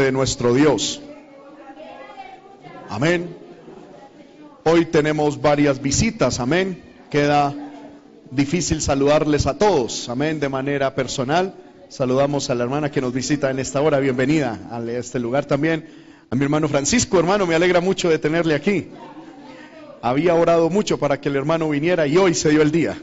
de nuestro Dios. Amén. Hoy tenemos varias visitas, amén. Queda difícil saludarles a todos, amén, de manera personal. Saludamos a la hermana que nos visita en esta hora, bienvenida a este lugar también. A mi hermano Francisco, hermano, me alegra mucho de tenerle aquí. Había orado mucho para que el hermano viniera y hoy se dio el día.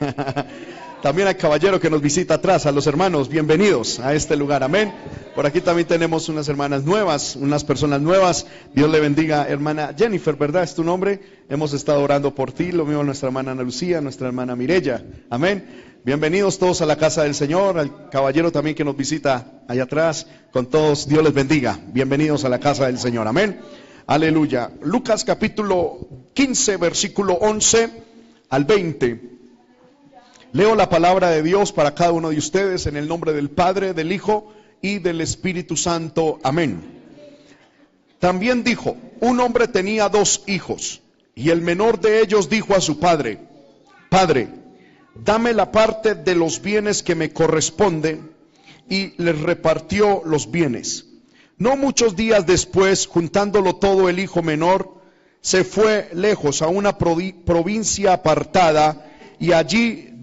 También al caballero que nos visita atrás, a los hermanos, bienvenidos a este lugar, amén. Por aquí también tenemos unas hermanas nuevas, unas personas nuevas. Dios le bendiga, hermana Jennifer, ¿verdad? Es tu nombre. Hemos estado orando por ti, lo mismo nuestra hermana Ana Lucía, nuestra hermana Mirella, amén. Bienvenidos todos a la casa del Señor, al caballero también que nos visita allá atrás, con todos, Dios les bendiga. Bienvenidos a la casa del Señor, amén. Aleluya. Lucas capítulo 15, versículo 11 al 20. Leo la palabra de Dios para cada uno de ustedes en el nombre del Padre, del Hijo y del Espíritu Santo. Amén. También dijo, un hombre tenía dos hijos y el menor de ellos dijo a su padre, Padre, dame la parte de los bienes que me corresponde y les repartió los bienes. No muchos días después, juntándolo todo el hijo menor, se fue lejos a una provincia apartada y allí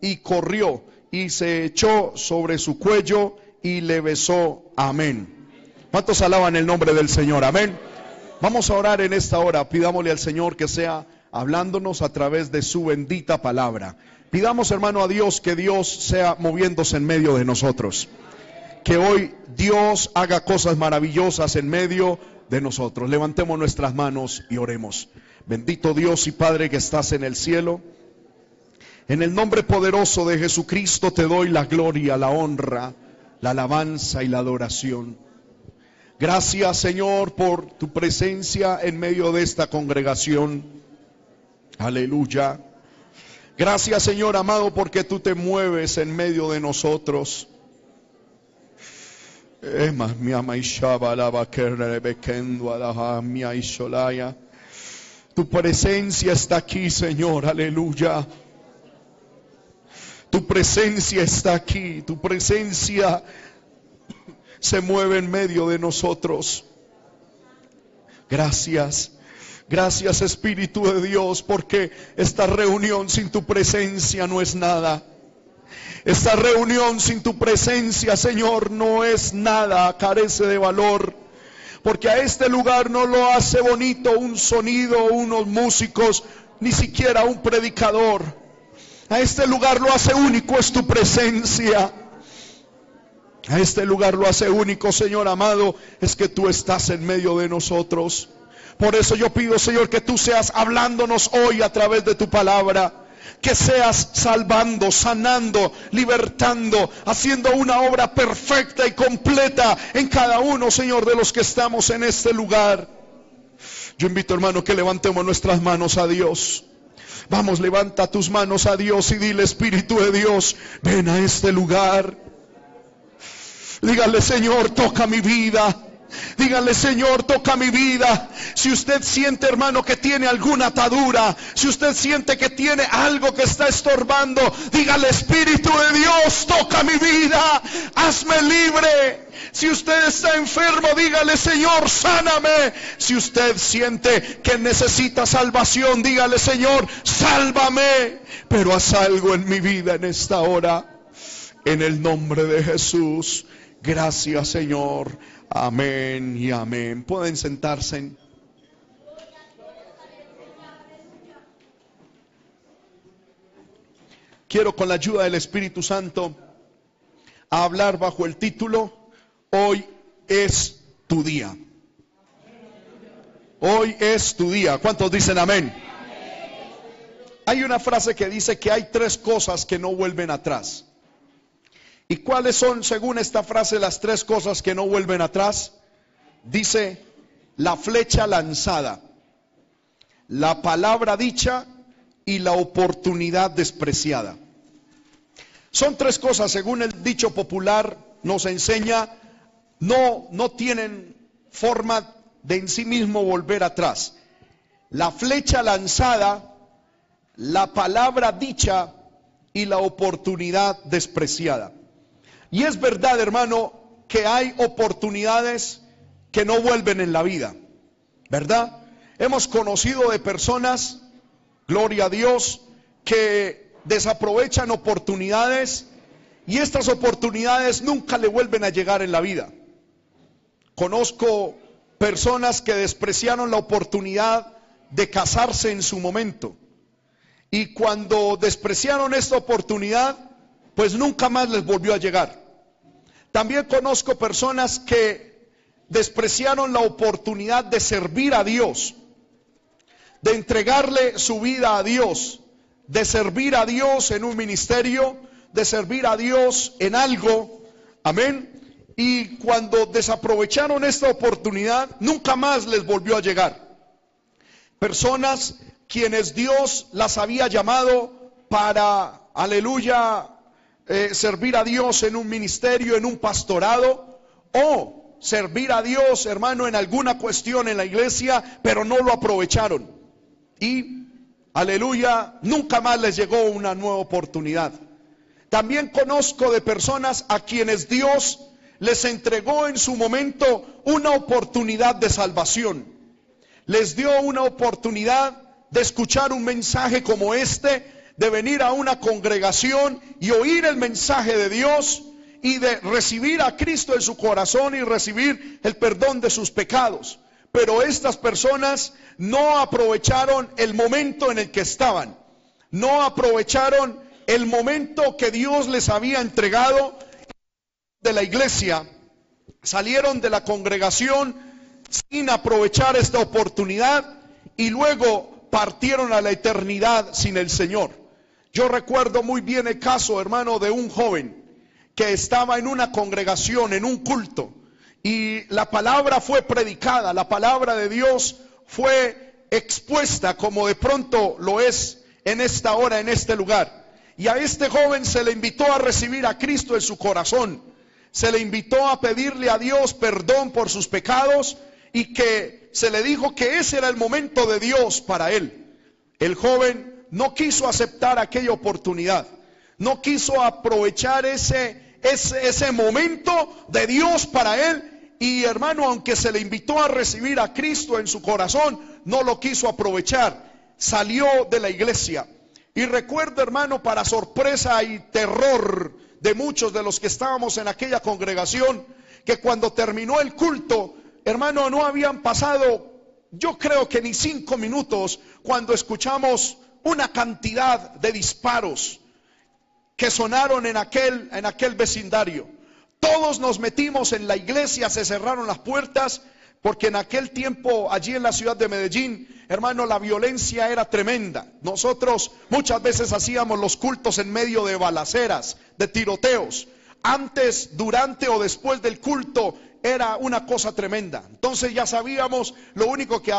y corrió y se echó sobre su cuello y le besó. Amén. ¿Cuántos alaban el nombre del Señor? Amén. Vamos a orar en esta hora. Pidámosle al Señor que sea hablándonos a través de su bendita palabra. Pidamos, hermano, a Dios que Dios sea moviéndose en medio de nosotros. Que hoy Dios haga cosas maravillosas en medio de nosotros. Levantemos nuestras manos y oremos. Bendito Dios y Padre que estás en el cielo. En el nombre poderoso de Jesucristo te doy la gloria, la honra, la alabanza y la adoración. Gracias Señor por tu presencia en medio de esta congregación. Aleluya. Gracias Señor amado porque tú te mueves en medio de nosotros. Tu presencia está aquí, Señor. Aleluya. Tu presencia está aquí, tu presencia se mueve en medio de nosotros. Gracias. Gracias Espíritu de Dios porque esta reunión sin tu presencia no es nada. Esta reunión sin tu presencia, Señor, no es nada, carece de valor. Porque a este lugar no lo hace bonito un sonido, unos músicos, ni siquiera un predicador. A este lugar lo hace único es tu presencia. A este lugar lo hace único, Señor amado, es que tú estás en medio de nosotros. Por eso yo pido, Señor, que tú seas hablándonos hoy a través de tu palabra. Que seas salvando, sanando, libertando, haciendo una obra perfecta y completa en cada uno, Señor, de los que estamos en este lugar. Yo invito, hermano, que levantemos nuestras manos a Dios. Vamos, levanta tus manos a Dios y dile, Espíritu de Dios, ven a este lugar. Dígale, Señor, toca mi vida. Dígale, Señor, toca mi vida. Si usted siente, hermano, que tiene alguna atadura, si usted siente que tiene algo que está estorbando, dígale, Espíritu de Dios, toca mi vida. Hazme libre. Si usted está enfermo, dígale, Señor, sáname. Si usted siente que necesita salvación, dígale, Señor, sálvame. Pero haz algo en mi vida en esta hora. En el nombre de Jesús. Gracias, Señor. Amén y amén. Pueden sentarse. Quiero con la ayuda del Espíritu Santo hablar bajo el título Hoy es tu día. Hoy es tu día. ¿Cuántos dicen amén? Hay una frase que dice que hay tres cosas que no vuelven atrás. ¿Y cuáles son, según esta frase, las tres cosas que no vuelven atrás? Dice la flecha lanzada, la palabra dicha y la oportunidad despreciada. Son tres cosas, según el dicho popular nos enseña, no, no tienen forma de en sí mismo volver atrás. La flecha lanzada, la palabra dicha y la oportunidad despreciada. Y es verdad, hermano, que hay oportunidades que no vuelven en la vida, ¿verdad? Hemos conocido de personas, gloria a Dios, que desaprovechan oportunidades y estas oportunidades nunca le vuelven a llegar en la vida. Conozco personas que despreciaron la oportunidad de casarse en su momento. Y cuando despreciaron esta oportunidad, pues nunca más les volvió a llegar. También conozco personas que despreciaron la oportunidad de servir a Dios, de entregarle su vida a Dios, de servir a Dios en un ministerio, de servir a Dios en algo. Amén. Y cuando desaprovecharon esta oportunidad, nunca más les volvió a llegar. Personas quienes Dios las había llamado para, aleluya, eh, servir a Dios en un ministerio, en un pastorado, o servir a Dios, hermano, en alguna cuestión en la iglesia, pero no lo aprovecharon. Y, aleluya, nunca más les llegó una nueva oportunidad. También conozco de personas a quienes Dios les entregó en su momento una oportunidad de salvación. Les dio una oportunidad de escuchar un mensaje como este, de venir a una congregación y oír el mensaje de Dios y de recibir a Cristo en su corazón y recibir el perdón de sus pecados. Pero estas personas no aprovecharon el momento en el que estaban, no aprovecharon el momento que Dios les había entregado de la iglesia, salieron de la congregación sin aprovechar esta oportunidad y luego partieron a la eternidad sin el Señor. Yo recuerdo muy bien el caso, hermano, de un joven que estaba en una congregación, en un culto, y la palabra fue predicada, la palabra de Dios fue expuesta como de pronto lo es en esta hora, en este lugar. Y a este joven se le invitó a recibir a Cristo en su corazón se le invitó a pedirle a Dios perdón por sus pecados y que se le dijo que ese era el momento de Dios para él. El joven no quiso aceptar aquella oportunidad, no quiso aprovechar ese, ese, momento de Dios para él y hermano, aunque se le invitó a recibir a Cristo en su corazón, no lo quiso aprovechar. Salió de la iglesia. Y recuerdo, hermano, para sorpresa y terror de muchos de los que estábamos en aquella congregación, que cuando terminó el culto, hermano, no habían pasado, yo creo que ni cinco minutos, cuando escuchamos una cantidad de disparos que sonaron en aquel, en aquel vecindario. Todos nos metimos en la iglesia, se cerraron las puertas porque en aquel tiempo, allí en la ciudad de Medellín, hermano, la violencia era tremenda. Nosotros muchas veces hacíamos los cultos en medio de balaceras, de tiroteos. Antes, durante o después del culto era una cosa tremenda. Entonces ya sabíamos, lo único que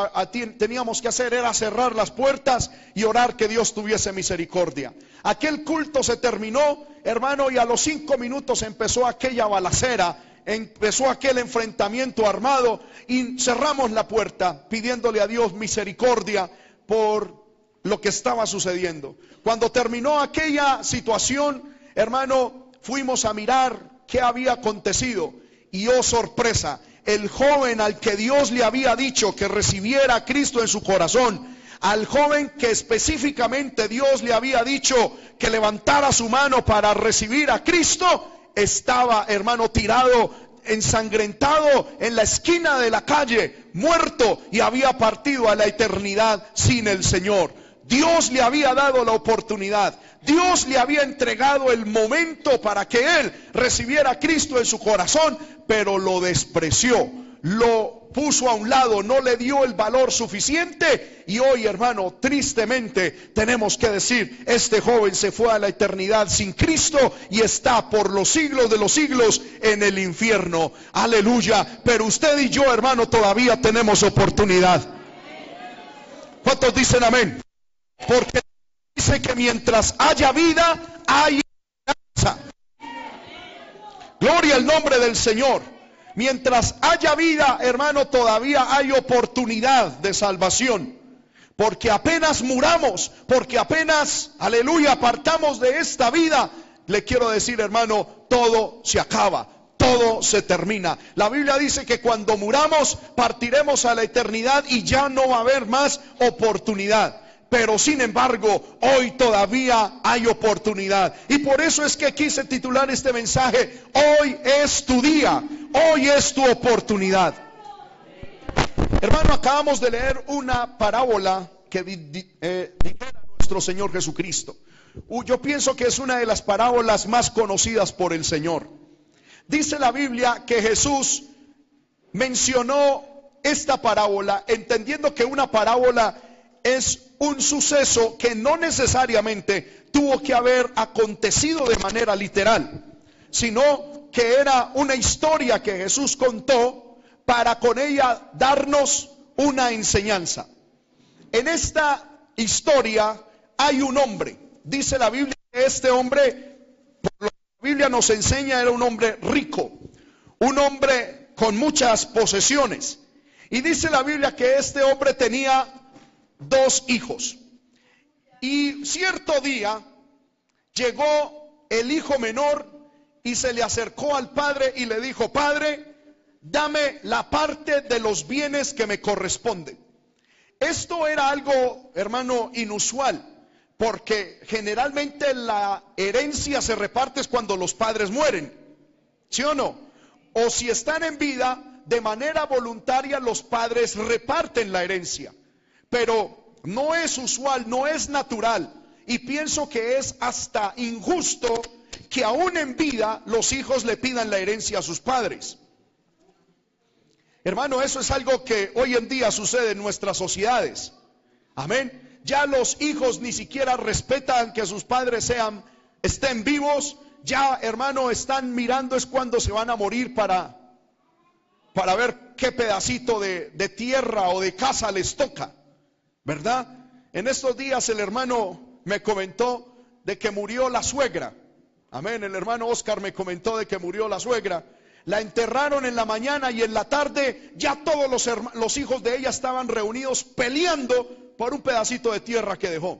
teníamos que hacer era cerrar las puertas y orar que Dios tuviese misericordia. Aquel culto se terminó, hermano, y a los cinco minutos empezó aquella balacera empezó aquel enfrentamiento armado y cerramos la puerta pidiéndole a Dios misericordia por lo que estaba sucediendo. Cuando terminó aquella situación, hermano, fuimos a mirar qué había acontecido y oh sorpresa, el joven al que Dios le había dicho que recibiera a Cristo en su corazón, al joven que específicamente Dios le había dicho que levantara su mano para recibir a Cristo, estaba, hermano, tirado ensangrentado en la esquina de la calle, muerto y había partido a la eternidad sin el Señor. Dios le había dado la oportunidad. Dios le había entregado el momento para que él recibiera a Cristo en su corazón, pero lo despreció, lo puso a un lado, no le dio el valor suficiente y hoy, hermano, tristemente tenemos que decir, este joven se fue a la eternidad sin Cristo y está por los siglos de los siglos en el infierno. Aleluya. Pero usted y yo, hermano, todavía tenemos oportunidad. ¿Cuántos dicen amén? Porque dice que mientras haya vida, hay esperanza. Gloria al nombre del Señor. Mientras haya vida, hermano, todavía hay oportunidad de salvación. Porque apenas muramos, porque apenas, aleluya, apartamos de esta vida, le quiero decir, hermano, todo se acaba, todo se termina. La Biblia dice que cuando muramos partiremos a la eternidad y ya no va a haber más oportunidad pero sin embargo hoy todavía hay oportunidad. Y por eso es que quise titular este mensaje, hoy es tu día, hoy es tu oportunidad. Hermano, acabamos de leer una parábola que eh, nuestro Señor Jesucristo. Yo pienso que es una de las parábolas más conocidas por el Señor. Dice la Biblia que Jesús mencionó esta parábola entendiendo que una parábola es un suceso que no necesariamente tuvo que haber acontecido de manera literal, sino que era una historia que Jesús contó para con ella darnos una enseñanza. En esta historia hay un hombre, dice la Biblia que este hombre, por lo que la Biblia nos enseña, era un hombre rico, un hombre con muchas posesiones. Y dice la Biblia que este hombre tenía dos hijos. Y cierto día llegó el hijo menor y se le acercó al padre y le dijo, Padre, dame la parte de los bienes que me corresponde. Esto era algo, hermano, inusual, porque generalmente la herencia se reparte cuando los padres mueren, ¿sí o no? O si están en vida, de manera voluntaria los padres reparten la herencia pero no es usual, no es natural. Y pienso que es hasta injusto que aún en vida los hijos le pidan la herencia a sus padres. Hermano, eso es algo que hoy en día sucede en nuestras sociedades. Amén. Ya los hijos ni siquiera respetan que sus padres sean, estén vivos. Ya, hermano, están mirando es cuando se van a morir para, para ver qué pedacito de, de tierra o de casa les toca. ¿Verdad? En estos días el hermano me comentó de que murió la suegra. Amén, el hermano Oscar me comentó de que murió la suegra. La enterraron en la mañana y en la tarde ya todos los, los hijos de ella estaban reunidos peleando por un pedacito de tierra que dejó.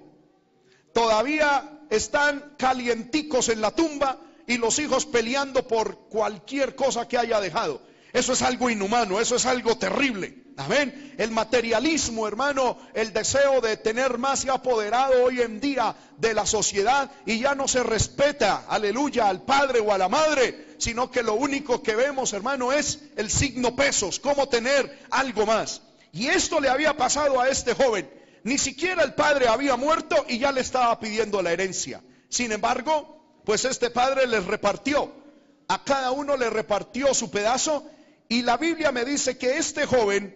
Todavía están calienticos en la tumba y los hijos peleando por cualquier cosa que haya dejado. Eso es algo inhumano, eso es algo terrible. Amén. El materialismo, hermano, el deseo de tener más se ha apoderado hoy en día de la sociedad y ya no se respeta, aleluya, al padre o a la madre, sino que lo único que vemos, hermano, es el signo pesos, cómo tener algo más. Y esto le había pasado a este joven. Ni siquiera el padre había muerto y ya le estaba pidiendo la herencia. Sin embargo, pues este padre les repartió, a cada uno le repartió su pedazo y la Biblia me dice que este joven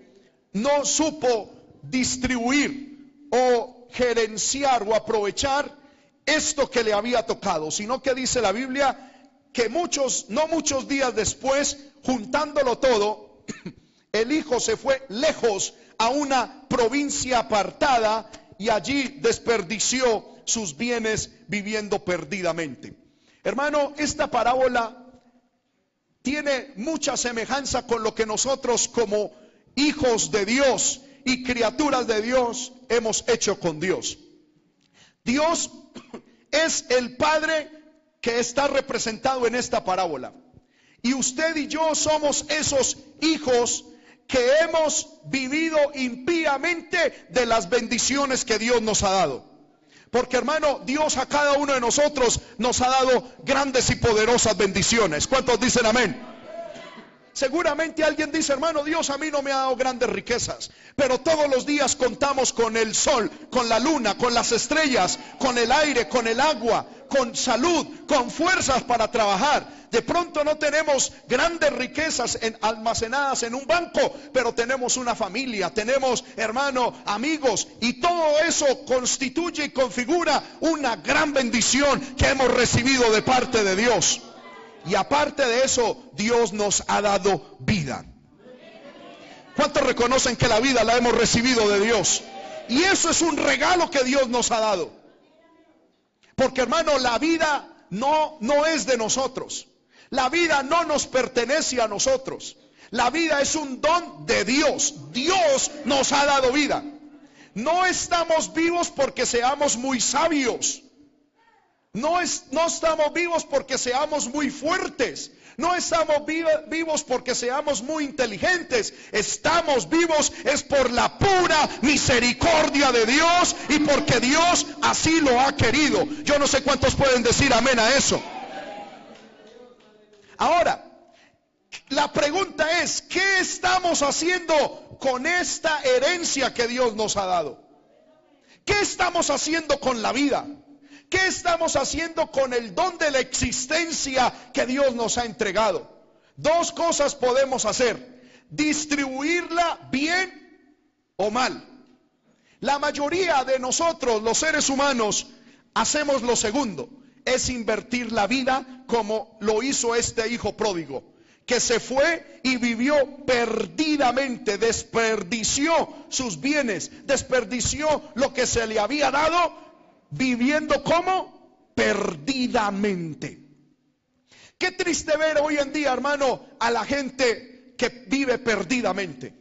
no supo distribuir o gerenciar o aprovechar esto que le había tocado, sino que dice la Biblia que muchos, no muchos días después, juntándolo todo, el hijo se fue lejos a una provincia apartada y allí desperdició sus bienes viviendo perdidamente. Hermano, esta parábola tiene mucha semejanza con lo que nosotros como hijos de Dios y criaturas de Dios hemos hecho con Dios. Dios es el Padre que está representado en esta parábola. Y usted y yo somos esos hijos que hemos vivido impíamente de las bendiciones que Dios nos ha dado. Porque hermano, Dios a cada uno de nosotros nos ha dado grandes y poderosas bendiciones. ¿Cuántos dicen amén? Seguramente alguien dice, hermano, Dios a mí no me ha dado grandes riquezas, pero todos los días contamos con el sol, con la luna, con las estrellas, con el aire, con el agua, con salud, con fuerzas para trabajar. De pronto no tenemos grandes riquezas almacenadas en un banco, pero tenemos una familia, tenemos, hermano, amigos, y todo eso constituye y configura una gran bendición que hemos recibido de parte de Dios. Y aparte de eso, Dios nos ha dado vida. ¿Cuántos reconocen que la vida la hemos recibido de Dios? Y eso es un regalo que Dios nos ha dado. Porque hermano, la vida no, no es de nosotros. La vida no nos pertenece a nosotros. La vida es un don de Dios. Dios nos ha dado vida. No estamos vivos porque seamos muy sabios. No, es, no estamos vivos porque seamos muy fuertes. No estamos vivos porque seamos muy inteligentes. Estamos vivos es por la pura misericordia de Dios y porque Dios así lo ha querido. Yo no sé cuántos pueden decir amén a eso. Ahora, la pregunta es, ¿qué estamos haciendo con esta herencia que Dios nos ha dado? ¿Qué estamos haciendo con la vida? ¿Qué estamos haciendo con el don de la existencia que Dios nos ha entregado? Dos cosas podemos hacer. Distribuirla bien o mal. La mayoría de nosotros, los seres humanos, hacemos lo segundo. Es invertir la vida como lo hizo este hijo pródigo, que se fue y vivió perdidamente, desperdició sus bienes, desperdició lo que se le había dado viviendo como perdidamente. Qué triste ver hoy en día, hermano, a la gente que vive perdidamente.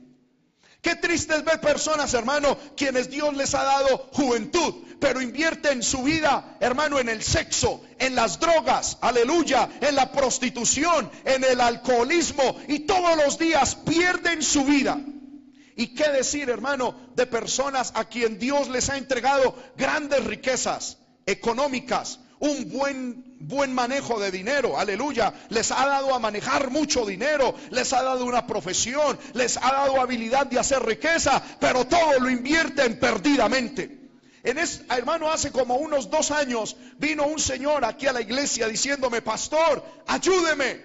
Qué triste es ver personas, hermano, quienes Dios les ha dado juventud, pero invierten su vida, hermano, en el sexo, en las drogas, aleluya, en la prostitución, en el alcoholismo y todos los días pierden su vida. ¿Y qué decir, hermano, de personas a quien Dios les ha entregado grandes riquezas económicas, un buen buen manejo de dinero, aleluya, les ha dado a manejar mucho dinero, les ha dado una profesión, les ha dado habilidad de hacer riqueza, pero todo lo invierten perdidamente. En este, hermano, hace como unos dos años vino un señor aquí a la iglesia diciéndome, pastor, ayúdeme,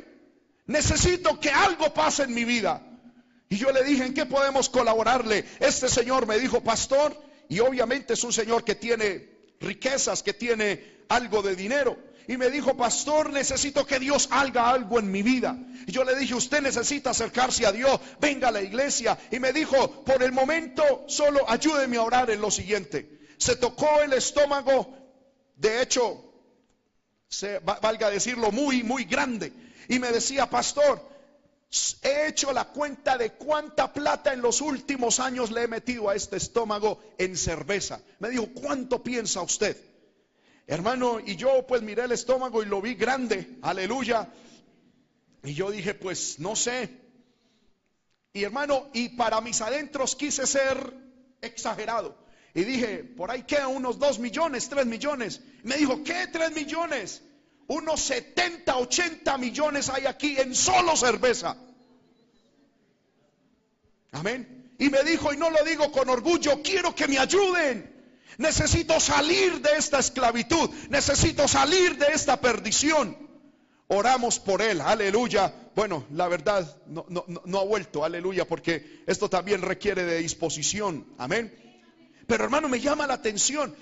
necesito que algo pase en mi vida. Y yo le dije, ¿en qué podemos colaborarle? Este señor me dijo, pastor, y obviamente es un señor que tiene riquezas, que tiene algo de dinero. Y me dijo, pastor, necesito que Dios haga algo en mi vida. Y yo le dije, usted necesita acercarse a Dios, venga a la iglesia. Y me dijo, por el momento solo ayúdeme a orar en lo siguiente. Se tocó el estómago, de hecho, se, valga decirlo, muy, muy grande. Y me decía, pastor, he hecho la cuenta de cuánta plata en los últimos años le he metido a este estómago en cerveza. Me dijo, ¿cuánto piensa usted? Hermano, y yo pues miré el estómago y lo vi grande, aleluya. Y yo dije, pues no sé. Y hermano, y para mis adentros quise ser exagerado. Y dije, por ahí quedan unos dos millones, tres millones. Me dijo, ¿qué tres millones? Unos 70, 80 millones hay aquí en solo cerveza. Amén. Y me dijo, y no lo digo con orgullo, quiero que me ayuden. Necesito salir de esta esclavitud. Necesito salir de esta perdición. Oramos por él, aleluya. Bueno, la verdad no, no, no ha vuelto, aleluya, porque esto también requiere de disposición. Amén. Pero hermano, me llama la atención.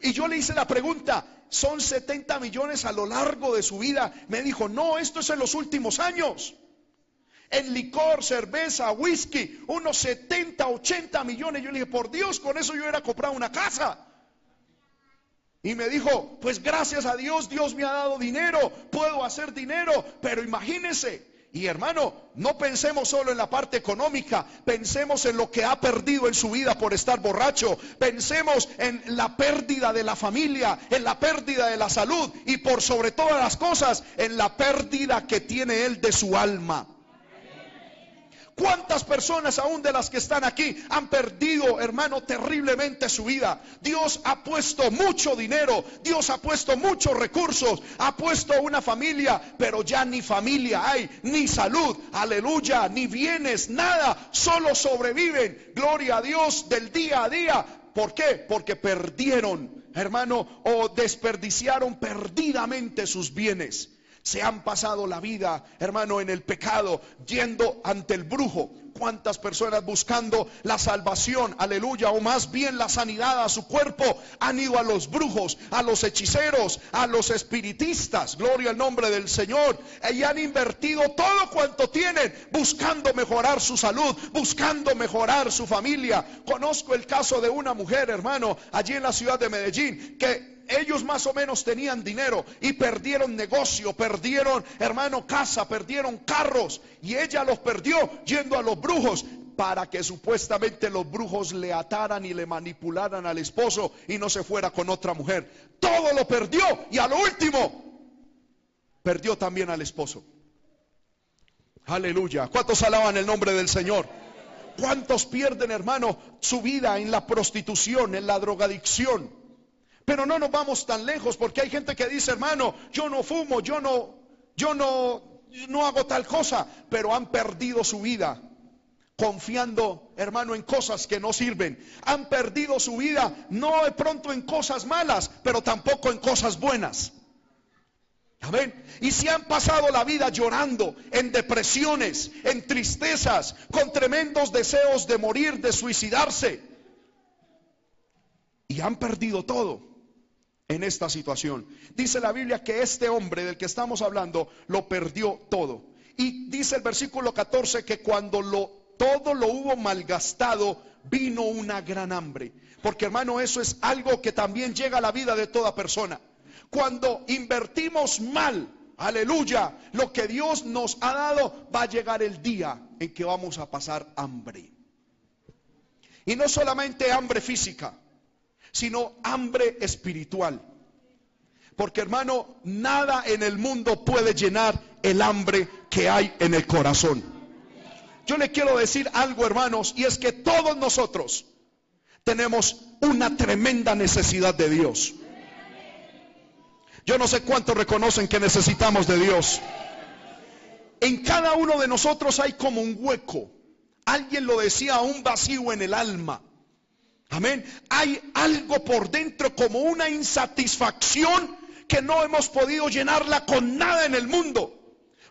Y yo le hice la pregunta, son 70 millones a lo largo de su vida. Me dijo, no, esto es en los últimos años. En licor, cerveza, whisky, unos 70, 80 millones. Yo le dije, por Dios, con eso yo era comprar una casa. Y me dijo, pues gracias a Dios, Dios me ha dado dinero, puedo hacer dinero, pero imagínense, y hermano, no pensemos solo en la parte económica, pensemos en lo que ha perdido en su vida por estar borracho, pensemos en la pérdida de la familia, en la pérdida de la salud y por sobre todas las cosas, en la pérdida que tiene él de su alma. ¿Cuántas personas aún de las que están aquí han perdido, hermano, terriblemente su vida? Dios ha puesto mucho dinero, Dios ha puesto muchos recursos, ha puesto una familia, pero ya ni familia hay, ni salud, aleluya, ni bienes, nada, solo sobreviven, gloria a Dios, del día a día. ¿Por qué? Porque perdieron, hermano, o desperdiciaron perdidamente sus bienes se han pasado la vida, hermano, en el pecado, yendo ante el brujo. ¿Cuántas personas buscando la salvación, aleluya, o más bien la sanidad a su cuerpo, han ido a los brujos, a los hechiceros, a los espiritistas, gloria al nombre del Señor, y han invertido todo cuanto tienen buscando mejorar su salud, buscando mejorar su familia. Conozco el caso de una mujer, hermano, allí en la ciudad de Medellín, que ellos más o menos tenían dinero y perdieron negocio, perdieron, hermano, casa, perdieron carros y ella los perdió yendo a los brujos para que supuestamente los brujos le ataran y le manipularan al esposo y no se fuera con otra mujer. Todo lo perdió y a lo último perdió también al esposo. Aleluya. ¿Cuántos alaban el nombre del Señor? ¿Cuántos pierden, hermano, su vida en la prostitución, en la drogadicción? Pero no nos vamos tan lejos porque hay gente que dice, hermano, yo no fumo, yo no, yo no, no hago tal cosa, pero han perdido su vida confiando, hermano, en cosas que no sirven. Han perdido su vida no de pronto en cosas malas, pero tampoco en cosas buenas. Amén. Y si han pasado la vida llorando, en depresiones, en tristezas, con tremendos deseos de morir, de suicidarse. Y han perdido todo en esta situación. Dice la Biblia que este hombre del que estamos hablando lo perdió todo. Y dice el versículo 14 que cuando lo, todo lo hubo malgastado, vino una gran hambre. Porque hermano, eso es algo que también llega a la vida de toda persona. Cuando invertimos mal, aleluya, lo que Dios nos ha dado, va a llegar el día en que vamos a pasar hambre. Y no solamente hambre física, sino hambre espiritual. Porque hermano, nada en el mundo puede llenar el hambre que hay en el corazón. Yo le quiero decir algo, hermanos, y es que todos nosotros tenemos una tremenda necesidad de Dios. Yo no sé cuántos reconocen que necesitamos de Dios. En cada uno de nosotros hay como un hueco. Alguien lo decía, un vacío en el alma. Amén. Hay algo por dentro como una insatisfacción que no hemos podido llenarla con nada en el mundo.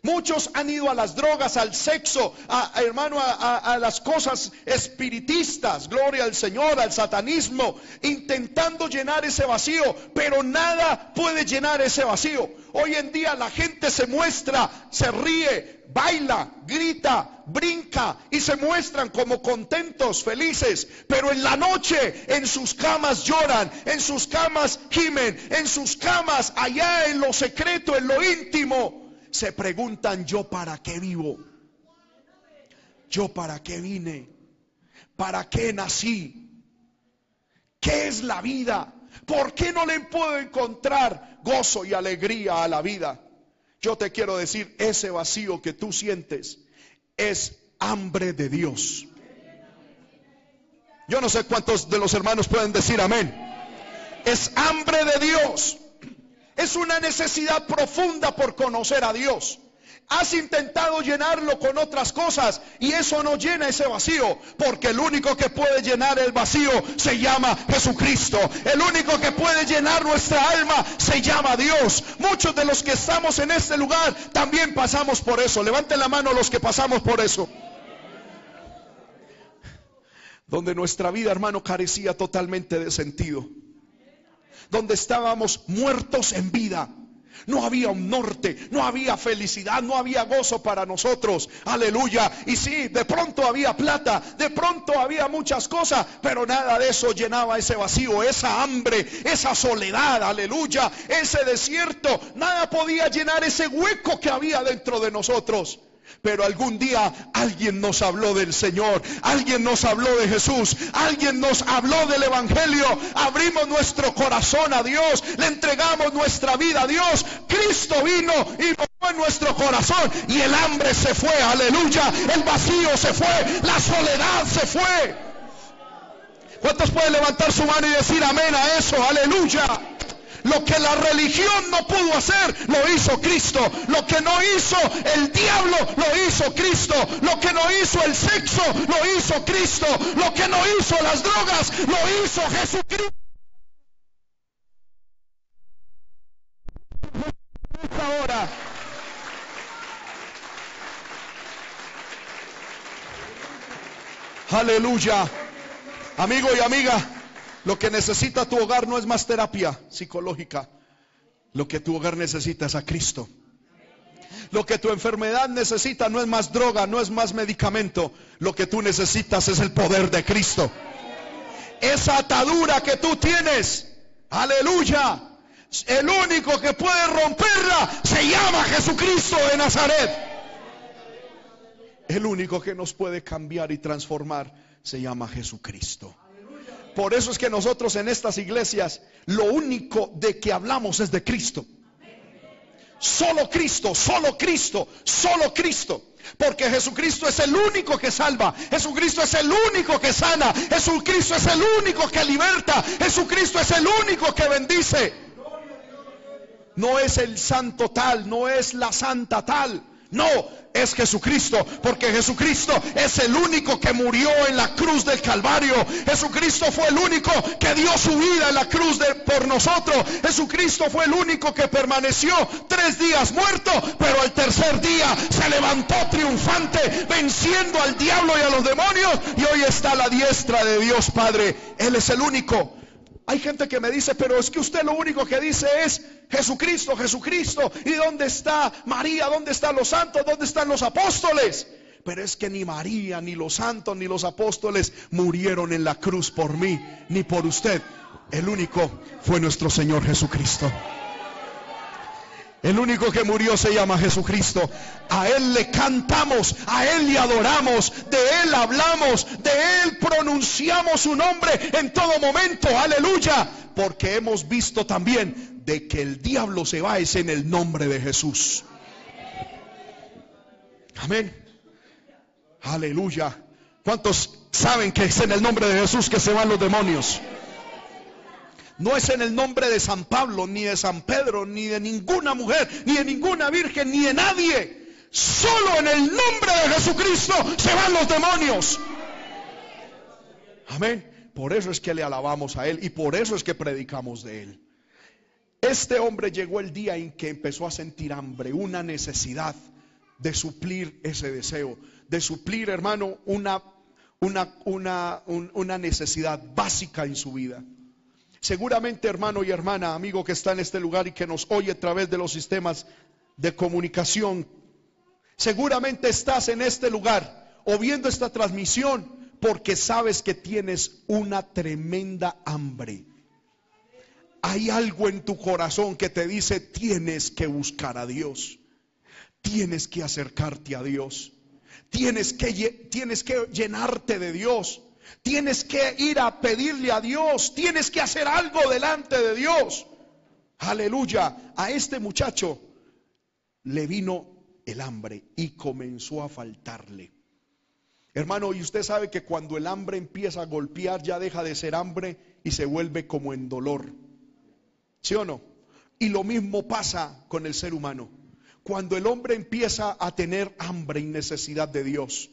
Muchos han ido a las drogas, al sexo, a, hermano, a, las cosas espiritistas, gloria al Señor, al satanismo, intentando llenar ese vacío, pero nada puede llenar ese vacío. Hoy en día la gente se muestra, se ríe, baila, grita, brinca y se muestran como contentos, felices, pero en la noche en sus camas lloran, en sus camas gimen, en sus camas allá en lo secreto, en lo íntimo se preguntan yo para qué vivo, yo para qué vine, para qué nací, qué es la vida, por qué no le puedo encontrar gozo y alegría a la vida. Yo te quiero decir, ese vacío que tú sientes es hambre de Dios. Yo no sé cuántos de los hermanos pueden decir amén. Es hambre de Dios. Es una necesidad profunda por conocer a Dios. Has intentado llenarlo con otras cosas y eso no llena ese vacío, porque el único que puede llenar el vacío se llama Jesucristo. El único que puede llenar nuestra alma se llama Dios. Muchos de los que estamos en este lugar también pasamos por eso. Levanten la mano los que pasamos por eso. Donde nuestra vida, hermano, carecía totalmente de sentido donde estábamos muertos en vida. No había un norte, no había felicidad, no había gozo para nosotros. Aleluya. Y sí, de pronto había plata, de pronto había muchas cosas, pero nada de eso llenaba ese vacío, esa hambre, esa soledad. Aleluya. Ese desierto, nada podía llenar ese hueco que había dentro de nosotros. Pero algún día alguien nos habló del Señor, alguien nos habló de Jesús, alguien nos habló del Evangelio. Abrimos nuestro corazón a Dios, le entregamos nuestra vida a Dios. Cristo vino y tomó en nuestro corazón y el hambre se fue, aleluya, el vacío se fue, la soledad se fue. ¿Cuántos pueden levantar su mano y decir amén a eso? Aleluya. Lo que la religión no pudo hacer, lo hizo Cristo. Lo que no hizo el diablo, lo hizo Cristo. Lo que no hizo el sexo, lo hizo Cristo. Lo que no hizo las drogas, lo hizo Jesucristo. Ahora. Aleluya. Amigo y amiga, lo que necesita tu hogar no es más terapia psicológica. Lo que tu hogar necesita es a Cristo. Lo que tu enfermedad necesita no es más droga, no es más medicamento. Lo que tú necesitas es el poder de Cristo. Esa atadura que tú tienes, aleluya, el único que puede romperla se llama Jesucristo de Nazaret. El único que nos puede cambiar y transformar se llama Jesucristo. Por eso es que nosotros en estas iglesias lo único de que hablamos es de Cristo. Solo Cristo, solo Cristo, solo Cristo. Porque Jesucristo es el único que salva. Jesucristo es el único que sana. Jesucristo es el único que liberta. Jesucristo es el único que bendice. No es el santo tal, no es la santa tal. No, es Jesucristo, porque Jesucristo es el único que murió en la cruz del Calvario. Jesucristo fue el único que dio su vida en la cruz de, por nosotros. Jesucristo fue el único que permaneció tres días muerto, pero al tercer día se levantó triunfante, venciendo al diablo y a los demonios, y hoy está a la diestra de Dios Padre. Él es el único. Hay gente que me dice, pero es que usted lo único que dice es Jesucristo, Jesucristo. ¿Y dónde está María? ¿Dónde están los santos? ¿Dónde están los apóstoles? Pero es que ni María, ni los santos, ni los apóstoles murieron en la cruz por mí, ni por usted. El único fue nuestro Señor Jesucristo. El único que murió se llama Jesucristo. A Él le cantamos, a Él le adoramos, de Él hablamos, de Él pronunciamos su nombre en todo momento. Aleluya. Porque hemos visto también de que el diablo se va es en el nombre de Jesús. Amén. Aleluya. ¿Cuántos saben que es en el nombre de Jesús que se van los demonios? No es en el nombre de San Pablo, ni de San Pedro, ni de ninguna mujer, ni de ninguna virgen, ni de nadie. Solo en el nombre de Jesucristo se van los demonios. Amén. Por eso es que le alabamos a Él y por eso es que predicamos de Él. Este hombre llegó el día en que empezó a sentir hambre, una necesidad de suplir ese deseo, de suplir, hermano, una, una, una, una necesidad básica en su vida. Seguramente, hermano y hermana, amigo que está en este lugar y que nos oye a través de los sistemas de comunicación, seguramente estás en este lugar o viendo esta transmisión porque sabes que tienes una tremenda hambre. Hay algo en tu corazón que te dice tienes que buscar a Dios, tienes que acercarte a Dios, tienes que, tienes que llenarte de Dios. Tienes que ir a pedirle a Dios, tienes que hacer algo delante de Dios. Aleluya. A este muchacho le vino el hambre y comenzó a faltarle. Hermano, y usted sabe que cuando el hambre empieza a golpear ya deja de ser hambre y se vuelve como en dolor. ¿Sí o no? Y lo mismo pasa con el ser humano. Cuando el hombre empieza a tener hambre y necesidad de Dios,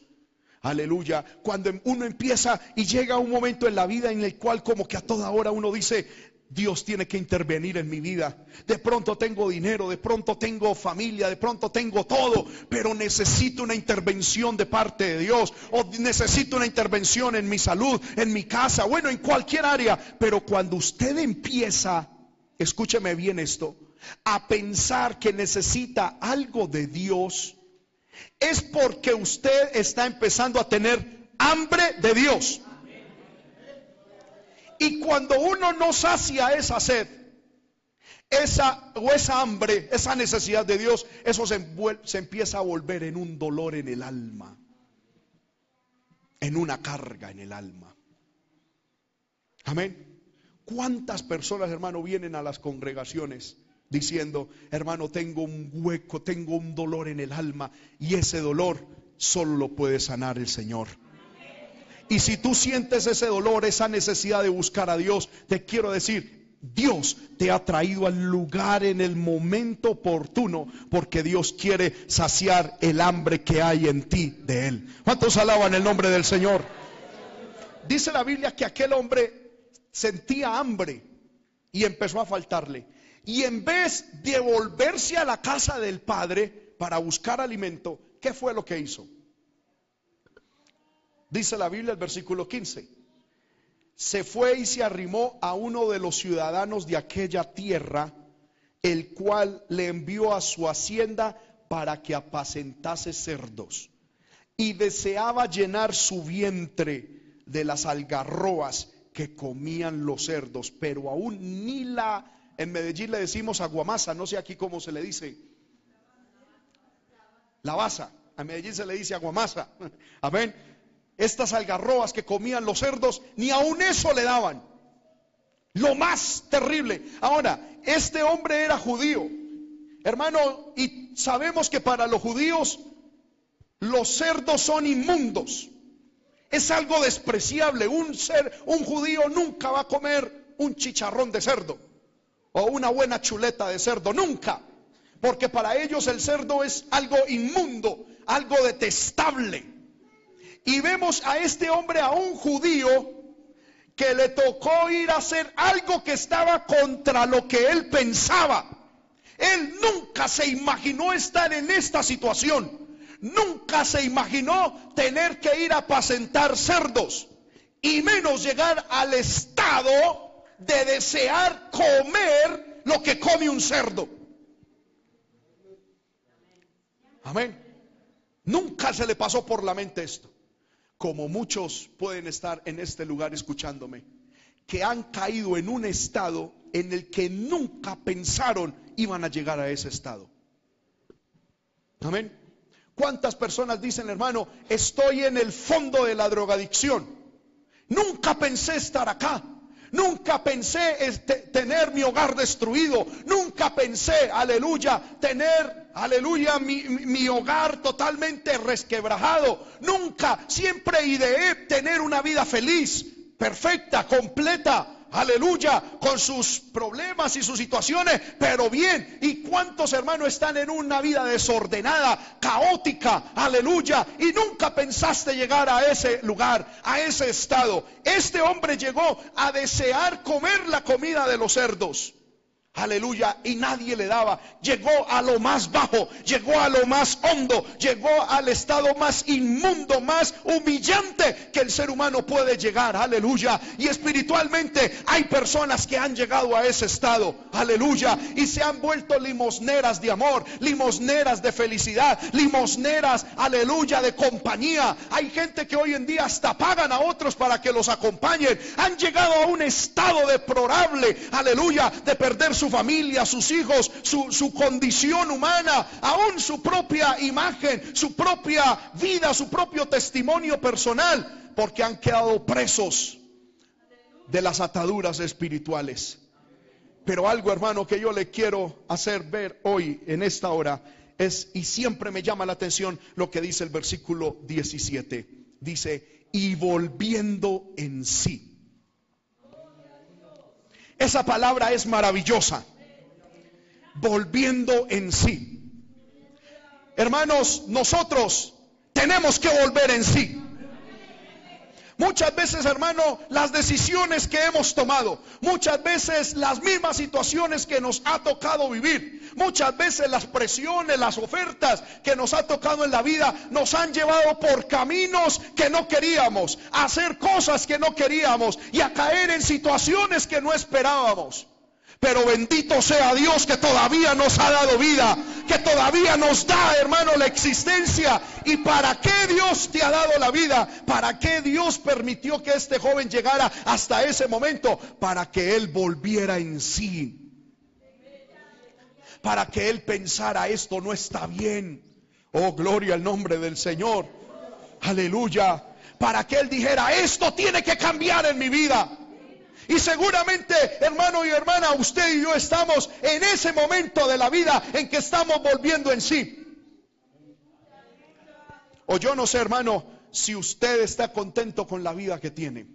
Aleluya. Cuando uno empieza y llega un momento en la vida en el cual como que a toda hora uno dice, Dios tiene que intervenir en mi vida. De pronto tengo dinero, de pronto tengo familia, de pronto tengo todo, pero necesito una intervención de parte de Dios o necesito una intervención en mi salud, en mi casa, bueno, en cualquier área. Pero cuando usted empieza, escúcheme bien esto, a pensar que necesita algo de Dios, es porque usted está empezando a tener hambre de Dios. Y cuando uno no sacia esa sed, esa o esa hambre, esa necesidad de Dios, eso se, se empieza a volver en un dolor en el alma, en una carga en el alma. Amén. ¿Cuántas personas, hermano, vienen a las congregaciones diciendo, hermano, tengo un hueco, tengo un dolor en el alma y ese dolor solo lo puede sanar el Señor. Y si tú sientes ese dolor, esa necesidad de buscar a Dios, te quiero decir, Dios te ha traído al lugar en el momento oportuno porque Dios quiere saciar el hambre que hay en ti de Él. ¿Cuántos alaban el nombre del Señor? Dice la Biblia que aquel hombre sentía hambre y empezó a faltarle. Y en vez de volverse a la casa del padre para buscar alimento, ¿qué fue lo que hizo? Dice la Biblia el versículo 15. Se fue y se arrimó a uno de los ciudadanos de aquella tierra, el cual le envió a su hacienda para que apacentase cerdos. Y deseaba llenar su vientre de las algarroas que comían los cerdos, pero aún ni la en Medellín le decimos aguamasa, no sé aquí cómo se le dice. La basa. A Medellín se le dice aguamasa. Amén. Estas algarrobas que comían los cerdos, ni aun eso le daban. Lo más terrible. Ahora, este hombre era judío. Hermano, y sabemos que para los judíos los cerdos son inmundos. Es algo despreciable. Un ser, un judío nunca va a comer un chicharrón de cerdo o una buena chuleta de cerdo, nunca. Porque para ellos el cerdo es algo inmundo, algo detestable. Y vemos a este hombre, a un judío, que le tocó ir a hacer algo que estaba contra lo que él pensaba. Él nunca se imaginó estar en esta situación. Nunca se imaginó tener que ir a apacentar cerdos. Y menos llegar al estado de desear comer lo que come un cerdo. Amén. Nunca se le pasó por la mente esto. Como muchos pueden estar en este lugar escuchándome, que han caído en un estado en el que nunca pensaron iban a llegar a ese estado. Amén. ¿Cuántas personas dicen, hermano, estoy en el fondo de la drogadicción? Nunca pensé estar acá. Nunca pensé este, tener mi hogar destruido. Nunca pensé, aleluya, tener, aleluya, mi, mi hogar totalmente resquebrajado. Nunca, siempre ideé tener una vida feliz, perfecta, completa aleluya, con sus problemas y sus situaciones, pero bien. ¿Y cuántos hermanos están en una vida desordenada, caótica, aleluya? Y nunca pensaste llegar a ese lugar, a ese estado. Este hombre llegó a desear comer la comida de los cerdos. Aleluya. Y nadie le daba. Llegó a lo más bajo, llegó a lo más hondo, llegó al estado más inmundo, más humillante que el ser humano puede llegar. Aleluya. Y espiritualmente hay personas que han llegado a ese estado. Aleluya. Y se han vuelto limosneras de amor, limosneras de felicidad, limosneras, aleluya, de compañía. Hay gente que hoy en día hasta pagan a otros para que los acompañen. Han llegado a un estado deplorable, aleluya, de perder su su familia, sus hijos, su, su condición humana, aún su propia imagen, su propia vida, su propio testimonio personal, porque han quedado presos de las ataduras espirituales. Pero algo, hermano, que yo le quiero hacer ver hoy, en esta hora, es, y siempre me llama la atención lo que dice el versículo 17. Dice, y volviendo en sí. Esa palabra es maravillosa. Volviendo en sí. Hermanos, nosotros tenemos que volver en sí. Muchas veces, hermano, las decisiones que hemos tomado, muchas veces las mismas situaciones que nos ha tocado vivir, muchas veces las presiones, las ofertas que nos ha tocado en la vida, nos han llevado por caminos que no queríamos, a hacer cosas que no queríamos y a caer en situaciones que no esperábamos. Pero bendito sea Dios que todavía nos ha dado vida, que todavía nos da, hermano, la existencia. ¿Y para qué Dios te ha dado la vida? ¿Para qué Dios permitió que este joven llegara hasta ese momento? Para que él volviera en sí. Para que él pensara, esto no está bien. Oh, gloria al nombre del Señor. Aleluya. Para que él dijera, esto tiene que cambiar en mi vida. Y seguramente, hermano y hermana, usted y yo estamos en ese momento de la vida en que estamos volviendo en sí. O yo no sé, hermano, si usted está contento con la vida que tiene.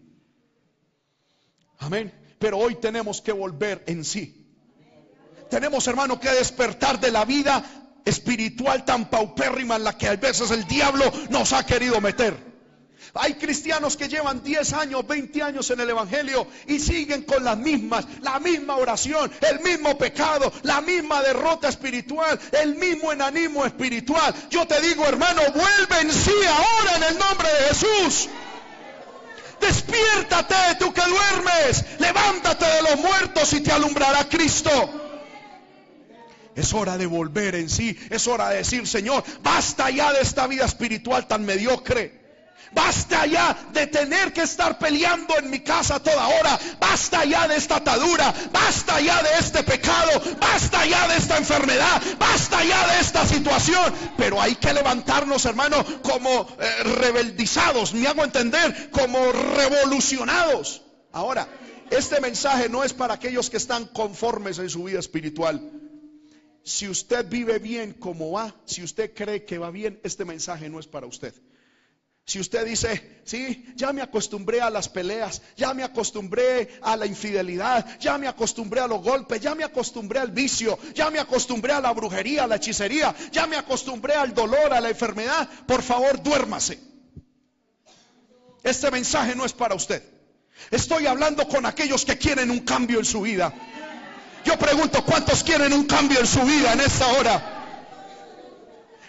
Amén. Pero hoy tenemos que volver en sí. Tenemos, hermano, que despertar de la vida espiritual tan paupérrima en la que a veces el diablo nos ha querido meter. Hay cristianos que llevan 10 años, 20 años en el Evangelio y siguen con las mismas, la misma oración, el mismo pecado, la misma derrota espiritual, el mismo enanismo espiritual. Yo te digo, hermano, vuelve en sí ahora en el nombre de Jesús. Despiértate tú que duermes, levántate de los muertos y te alumbrará Cristo. Es hora de volver en sí, es hora de decir, Señor, basta ya de esta vida espiritual tan mediocre. Basta ya de tener que estar peleando en mi casa toda hora. Basta ya de esta atadura. Basta ya de este pecado. Basta ya de esta enfermedad. Basta ya de esta situación. Pero hay que levantarnos, hermano, como eh, rebeldizados. Me hago entender, como revolucionados. Ahora, este mensaje no es para aquellos que están conformes en su vida espiritual. Si usted vive bien como va, si usted cree que va bien, este mensaje no es para usted. Si usted dice, sí, ya me acostumbré a las peleas, ya me acostumbré a la infidelidad, ya me acostumbré a los golpes, ya me acostumbré al vicio, ya me acostumbré a la brujería, a la hechicería, ya me acostumbré al dolor, a la enfermedad, por favor duérmase. Este mensaje no es para usted. Estoy hablando con aquellos que quieren un cambio en su vida. Yo pregunto, ¿cuántos quieren un cambio en su vida en esta hora?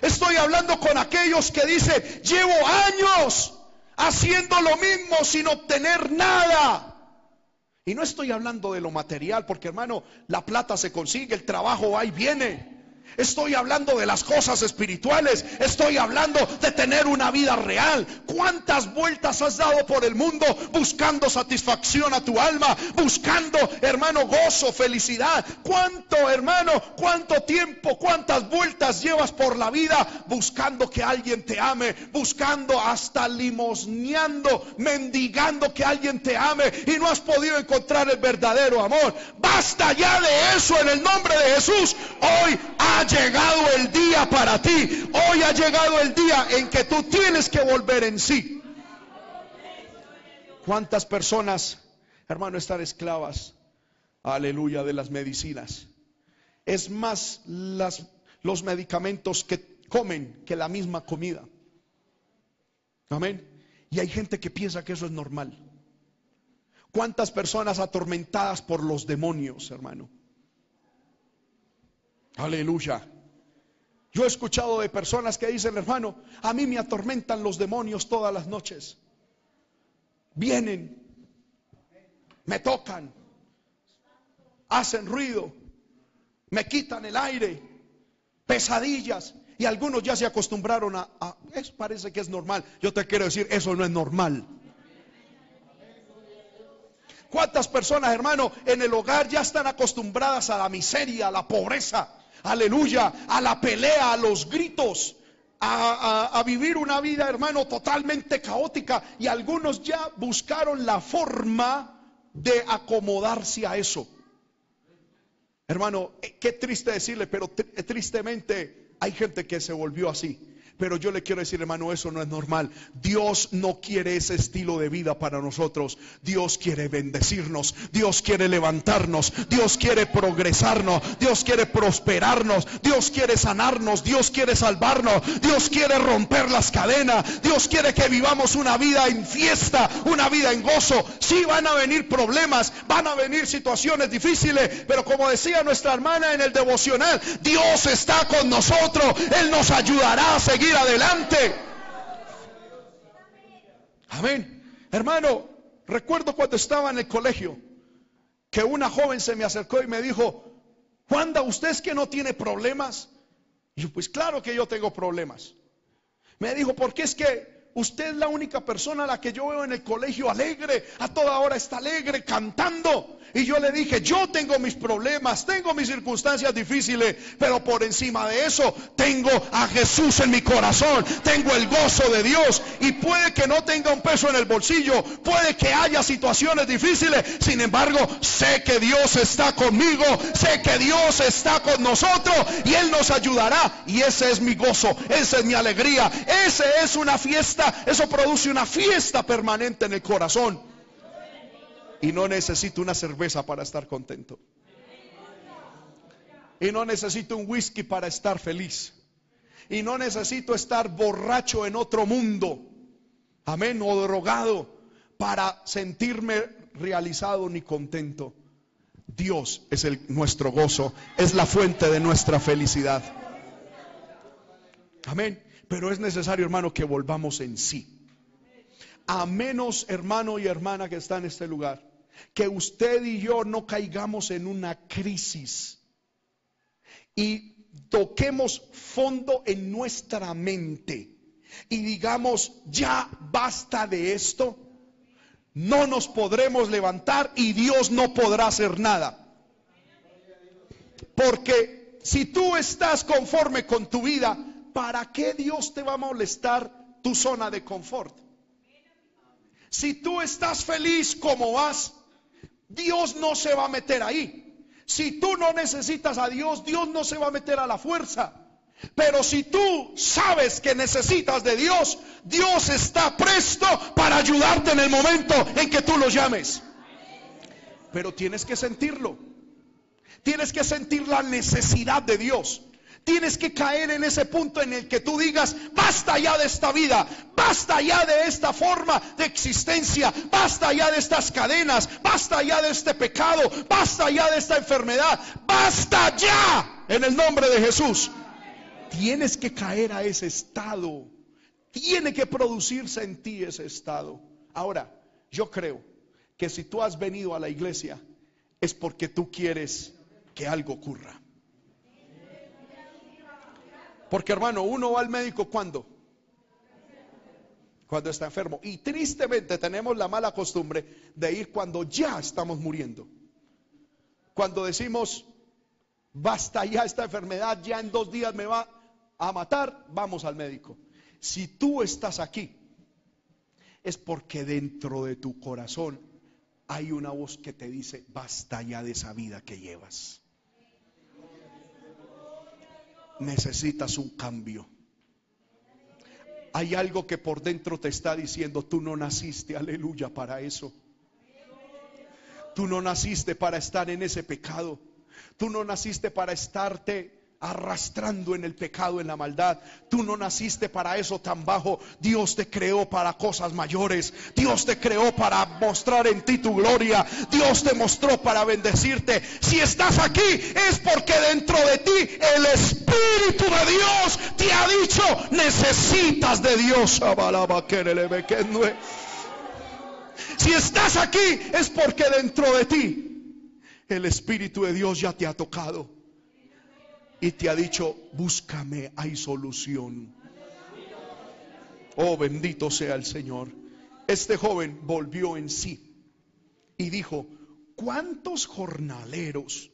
Estoy hablando con aquellos que dicen, llevo años haciendo lo mismo sin obtener nada. Y no estoy hablando de lo material, porque hermano, la plata se consigue, el trabajo va y viene. Estoy hablando de las cosas espirituales. Estoy hablando de tener una vida real. ¿Cuántas vueltas has dado por el mundo buscando satisfacción a tu alma? Buscando, hermano, gozo, felicidad. ¿Cuánto, hermano? ¿Cuánto tiempo? ¿Cuántas vueltas llevas por la vida buscando que alguien te ame? Buscando hasta limosneando, mendigando que alguien te ame y no has podido encontrar el verdadero amor. Basta ya de eso en el nombre de Jesús. Hoy ha llegado el día para ti. Hoy ha llegado el día en que tú tienes que volver en sí. ¿Cuántas personas, hermano, están esclavas? Aleluya de las medicinas. Es más los medicamentos que comen que la misma comida. Amén. Y hay gente que piensa que eso es normal. ¿Cuántas personas atormentadas por los demonios, hermano? Aleluya. Yo he escuchado de personas que dicen, hermano, a mí me atormentan los demonios todas las noches. Vienen, me tocan, hacen ruido, me quitan el aire, pesadillas. Y algunos ya se acostumbraron a, eso parece que es normal. Yo te quiero decir, eso no es normal. ¿Cuántas personas, hermano, en el hogar ya están acostumbradas a la miseria, a la pobreza? Aleluya, a la pelea, a los gritos, a, vivir una vida, hermano, totalmente caótica. Y algunos ya buscaron la forma de acomodarse a eso. Hermano, eh, qué triste decirle, pero tristemente hay gente que se volvió así. Pero yo le quiero decir, hermano, eso no es normal. Dios no quiere ese estilo de vida para nosotros. Dios quiere bendecirnos. Dios quiere levantarnos. Dios quiere progresarnos. Dios quiere prosperarnos. Dios quiere sanarnos. Dios quiere salvarnos. Dios quiere romper las cadenas. Dios quiere que vivamos una vida en fiesta, una vida en gozo. Sí van a venir problemas, van a venir situaciones difíciles, pero como decía nuestra hermana en el devocional, Dios está con nosotros. Él nos ayudará a seguir adelante. Amén. Hermano, recuerdo cuando estaba en el colegio que una joven se me acercó y me dijo, Juanda, ¿usted es que no tiene problemas? Y yo, pues claro que yo tengo problemas. Me dijo, porque es que usted es la única persona a la que yo veo en el colegio alegre, a toda hora está alegre, cantando. Y yo le dije, yo tengo mis problemas, tengo mis circunstancias difíciles, pero por encima de eso tengo a Jesús en mi corazón, tengo el gozo de Dios y puede que no tenga un peso en el bolsillo, puede que haya situaciones difíciles, sin embargo, sé que Dios está conmigo, sé que Dios está con nosotros y Él nos ayudará y ese es mi gozo, esa es mi alegría, ese es una eso produce una fiesta permanente en el corazón y no necesito una cerveza para estar contento. Y no necesito un whisky para estar feliz. Y no necesito estar borracho en otro mundo. Amén. O drogado para sentirme realizado ni contento. Dios es el, nuestro gozo, es la fuente de nuestra felicidad. Amén. Pero es necesario, hermano, que volvamos en sí. A menos, hermano y hermana que está en este lugar, que usted y yo no caigamos en una crisis y toquemos fondo en nuestra mente y digamos, ya basta de esto, no nos podremos levantar y Dios no podrá hacer nada. Porque si tú estás conforme con tu vida, ¿para qué Dios te va a molestar tu zona de confort? Si tú estás feliz como vas, Dios no se va a meter ahí. Si tú no necesitas a Dios, Dios no se va a meter a la fuerza. Pero si tú sabes que necesitas de Dios, Dios está presto para ayudarte en el momento en que tú lo llames. Pero tienes que sentirlo. Tienes que sentir la necesidad de Dios. Tienes que caer en ese punto en el que tú digas, basta ya de esta vida, basta ya de esta forma de existencia, basta ya de estas cadenas, basta ya de este pecado, basta ya de esta enfermedad, basta ya en el nombre de Jesús. Tienes que caer a ese estado, tiene que producirse en ti ese estado. Ahora, yo creo que si tú has venido a la iglesia es porque tú quieres que algo ocurra. Porque hermano, uno va al médico cuando? Cuando está enfermo. Y tristemente tenemos la mala costumbre de ir cuando ya estamos muriendo. Cuando decimos, basta ya esta enfermedad, ya en dos días me va a matar, vamos al médico. Si tú estás aquí, es porque dentro de tu corazón hay una voz que te dice, basta ya de esa vida que llevas necesitas un cambio. Hay algo que por dentro te está diciendo, tú no naciste, aleluya, para eso. Tú no naciste para estar en ese pecado. Tú no naciste para estarte arrastrando en el pecado, en la maldad. Tú no naciste para eso tan bajo. Dios te creó para cosas mayores. Dios te creó para mostrar en ti tu gloria. Dios te mostró para bendecirte. Si estás aquí es porque dentro de ti el Espíritu de Dios te ha dicho, necesitas de Dios. Si estás aquí es porque dentro de ti el Espíritu de Dios ya te ha tocado y te ha dicho, búscame, hay solución. Oh, bendito sea el Señor. Este joven volvió en sí y dijo, ¿cuántos jornaleros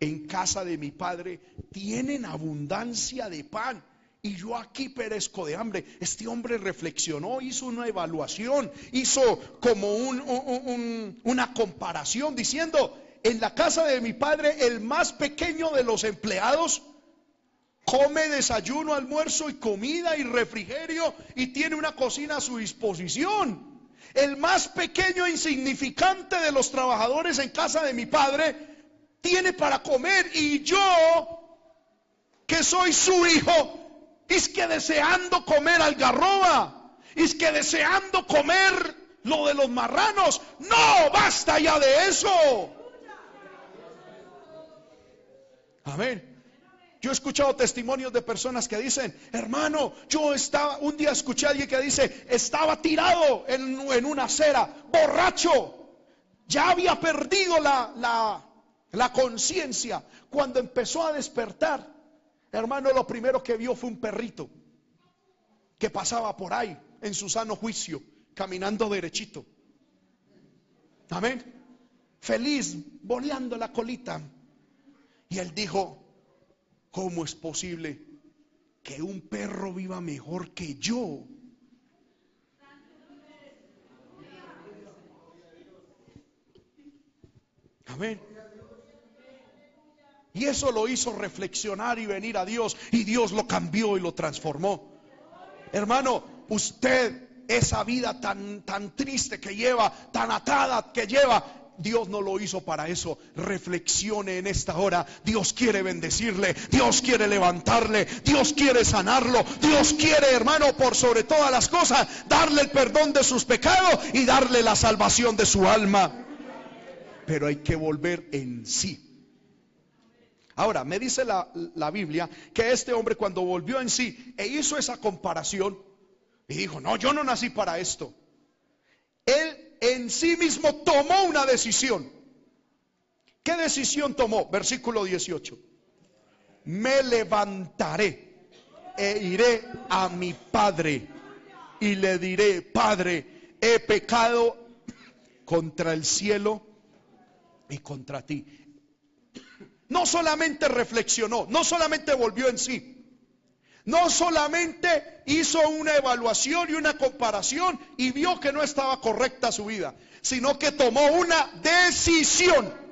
en casa de mi padre tienen abundancia de pan? Y yo aquí perezco de hambre. Este hombre reflexionó, hizo una evaluación, hizo como una comparación diciendo, en la casa de mi padre, el más pequeño de los empleados come desayuno, almuerzo y comida y refrigerio y tiene una cocina a su disposición. El más pequeño e insignificante de los trabajadores en casa de mi padre tiene para comer y yo, que soy su hijo, es que deseando comer algarroba, es que deseando comer lo de los marranos, no, basta ya de eso. Amén. Yo he escuchado testimonios de personas que dicen, hermano, yo estaba, un día escuché a alguien que dice, estaba tirado en, una acera, borracho, ya había perdido la, la, la conciencia. Cuando empezó a despertar, hermano, lo primero que vio fue un perrito que pasaba por ahí en su sano juicio, caminando derechito. Amén. Feliz, boleando la colita. Y él dijo, ¿cómo es posible que un perro viva mejor que yo? Amén. Y eso lo hizo reflexionar y venir a Dios. Y Dios lo cambió y lo transformó. Hermano, usted esa vida tan, tan triste que lleva, tan atada que lleva, Dios no lo hizo para eso. Reflexione en esta hora. Dios quiere bendecirle. Dios quiere levantarle. Dios quiere sanarlo. Dios quiere, hermano, por sobre todas las cosas, darle el perdón de sus pecados y darle la salvación de su alma. Pero hay que volver en sí. Ahora, me dice la, la, Biblia que este hombre cuando volvió en sí e hizo esa comparación y dijo, no, yo no nací para esto. Él en sí mismo tomó una decisión. ¿Qué decisión tomó? Versículo 18. Me levantaré e iré a mi padre y le diré, Padre, he pecado contra el cielo y contra ti. No solamente reflexionó, no solamente volvió en sí, no solamente hizo una evaluación y una comparación y vio que no estaba correcta su vida, sino que tomó una decisión.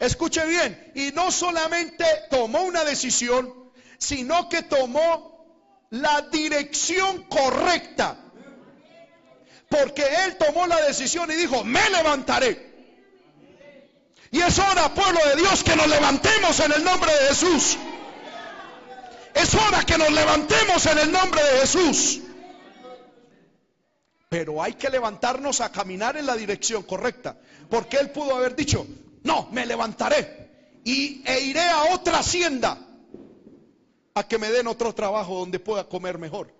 Escuche bien, y no solamente tomó una decisión, sino que tomó la dirección correcta. Porque él tomó la decisión y dijo, me levantaré. Y es hora, pueblo de Dios, que nos levantemos en el nombre de Jesús. Es hora que nos levantemos en el nombre de Jesús. Pero hay que levantarnos a caminar en la dirección correcta. Porque él pudo haber dicho, no, me levantaré y, e iré a otra hacienda a que me den otro trabajo donde pueda comer mejor.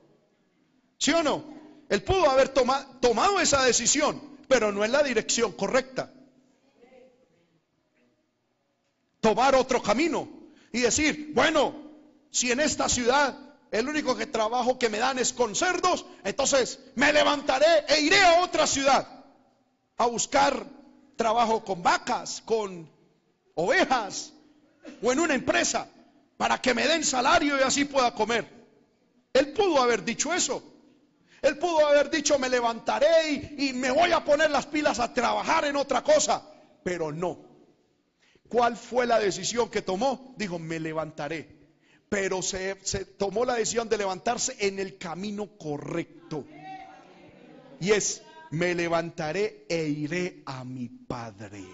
¿Sí o no? Él pudo haber tomado esa decisión, pero no en la dirección correcta. Tomar otro camino y decir, bueno, si en esta ciudad el único que trabajo que me dan es con cerdos, entonces me levantaré e iré a otra ciudad a buscar trabajo con vacas, con ovejas o en una empresa para que me den salario y así pueda comer. Él pudo haber dicho eso. Él pudo haber dicho, me levantaré y, y, me voy a poner las pilas a trabajar en otra cosa. Pero no. ¿Cuál fue la decisión que tomó? Dijo, me levantaré pero se, tomó la decisión de levantarse en el camino correcto. Y es, me levantaré e iré a mi Padre.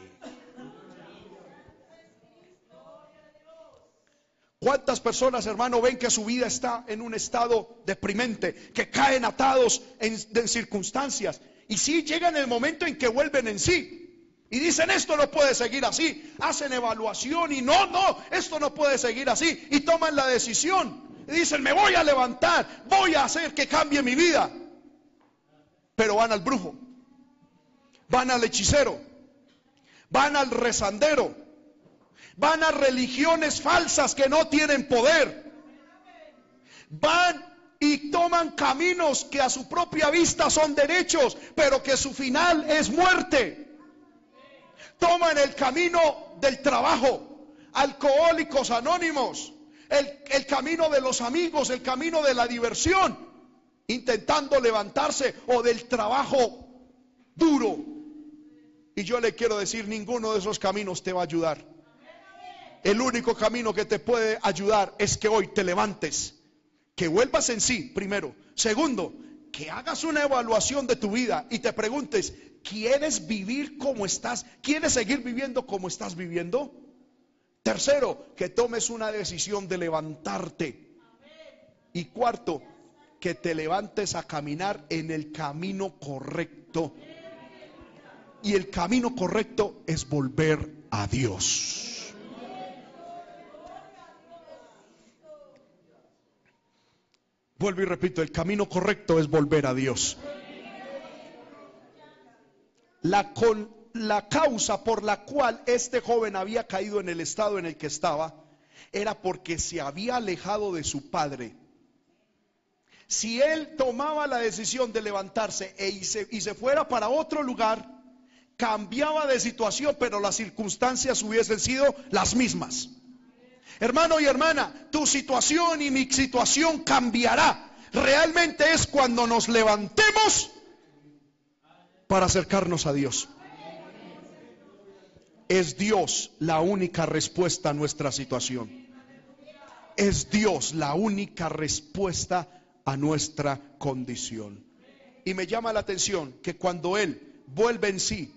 ¿Cuántas personas, hermano, ven que su vida está en un estado deprimente, que caen atados en, en circunstancias? Y sí llegan el momento en que vuelven en sí, y dicen, esto no puede seguir así. Hacen evaluación y no, no, esto no puede seguir así. Y toman la decisión. Dicen, me voy a levantar, voy a hacer que cambie mi vida. Pero van al brujo, van al hechicero, van al rezandero, van a religiones falsas que no tienen poder. Van y toman caminos que a su propia vista son derechos, pero que su final es muerte toman el camino del trabajo, alcohólicos anónimos, el, el, camino de los amigos, el camino de la diversión, intentando levantarse o del trabajo duro. Y yo le quiero decir, ninguno de esos caminos te va a ayudar. El único camino que te puede ayudar es que hoy te levantes, que vuelvas en sí, primero. Segundo, que hagas una evaluación de tu vida y te preguntes, ¿quieres vivir como estás? ¿Quieres seguir viviendo como estás viviendo? Tercero, que tomes una decisión de levantarte. Y cuarto, que te levantes a caminar en el camino correcto. Y el camino correcto es volver a Dios. Vuelvo y repito, el camino correcto es volver a Dios. La, con, la causa por la cual este joven había caído en el estado en el que estaba era porque se había alejado de su padre. Si él tomaba la decisión de levantarse e y se, y se fuera para otro lugar, cambiaba de situación, pero las circunstancias hubiesen sido las mismas. Hermano y hermana, tu situación y mi situación cambiará. Realmente es cuando nos levantemos para acercarnos a Dios. Es Dios la única respuesta a nuestra situación. Es Dios la única respuesta a nuestra condición. Y me llama la atención que cuando Él vuelve en sí,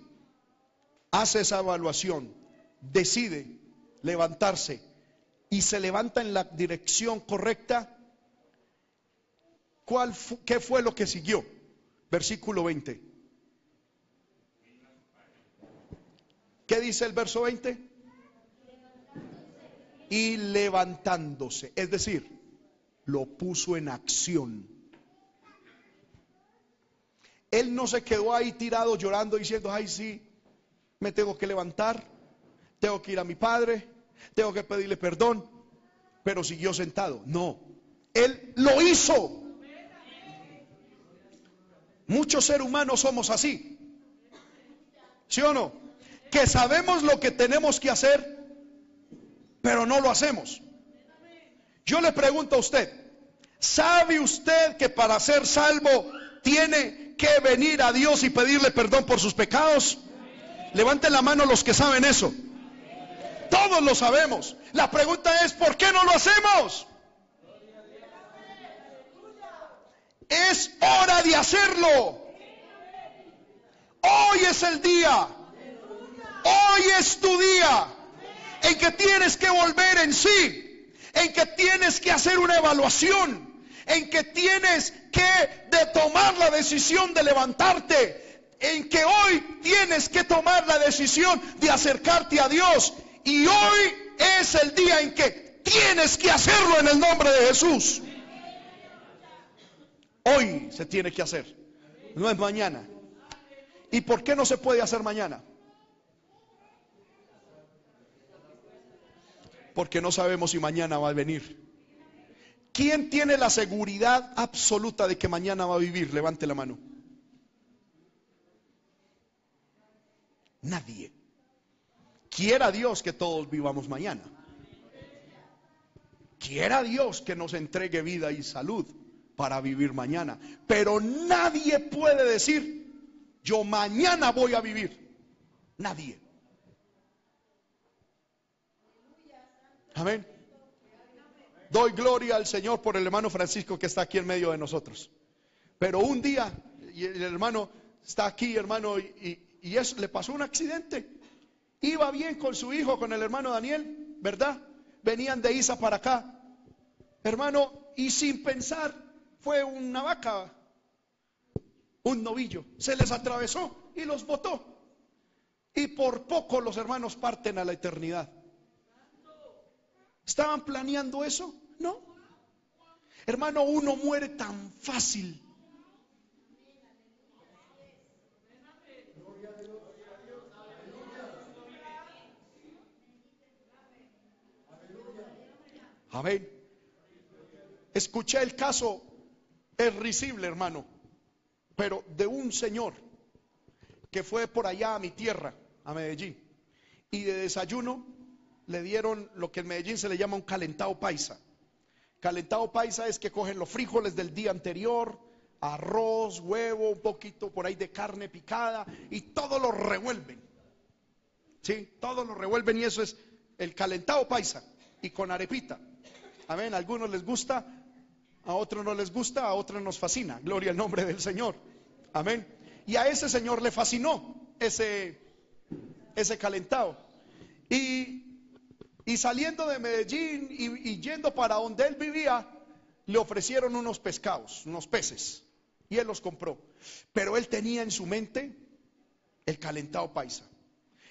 hace esa evaluación, decide levantarse y se levanta en la dirección correcta, ¿cuál ¿qué fue lo que siguió? Versículo 20. ¿Qué dice el verso 20? Y levantándose, es decir, lo puso en acción. Él no se quedó ahí tirado llorando diciendo, ay sí, me tengo que levantar, tengo que ir a mi padre, tengo que pedirle perdón, pero siguió sentado. No, él lo hizo. Muchos seres humanos somos así. ¿Sí o no? Que sabemos lo que tenemos que hacer, pero no lo hacemos. Yo le pregunto a usted, ¿sabe usted que para ser salvo tiene que venir a Dios y pedirle perdón por sus pecados? Levanten la mano los que saben eso. Todos lo sabemos. La pregunta es, ¿por qué no lo hacemos? Es hora de hacerlo. Hoy es el día. Hoy es tu día en que tienes que volver en sí, en que tienes que hacer una evaluación, en que tienes que tomar la decisión de levantarte, en que hoy tienes que tomar la decisión de acercarte a Dios y hoy es el día en que tienes que hacerlo en el nombre de Jesús. Hoy se tiene que hacer, no es mañana. ¿Y por qué no se puede hacer mañana? Porque no sabemos si mañana va a venir. ¿Quién tiene la seguridad absoluta de que mañana va a vivir? Levante la mano. Nadie. Quiera Dios que todos vivamos mañana. Quiera Dios que nos entregue vida y salud para vivir mañana. Pero nadie puede decir, yo mañana voy a vivir. Nadie. Amén. Doy gloria al Señor por el hermano Francisco que está aquí en medio de nosotros. Pero un día, y el hermano está aquí, hermano, y, le pasó un accidente. Iba bien con su hijo, con el hermano Daniel, ¿verdad? Venían de Isa para acá. Hermano, y sin pensar, fue una vaca, un novillo. Se les atravesó y los botó. Y por poco los hermanos parten a la eternidad. ¿Estaban planeando eso? No. Hermano, uno muere tan fácil. Amén. Escuché el caso, es risible, hermano, pero de un señor que fue por allá a mi tierra, a Medellín, y de desayuno le dieron lo que en Medellín se le llama un calentado paisa. Calentado paisa es que cogen los frijoles del día anterior, arroz, huevo, un poquito por ahí de carne picada y todo lo revuelven. ¿Sí? Todo lo revuelven y eso es el calentado paisa y con arepita. Amén. A algunos les gusta, a otros no les gusta, a otros nos fascina. Gloria al nombre del Señor. Amén. Y a ese señor le fascinó ese, ese calentado. Y, y saliendo de Medellín y, yendo para donde él vivía, le ofrecieron unos pescados, unos peces. Y él los compró. Pero él tenía en su mente el calentado paisa.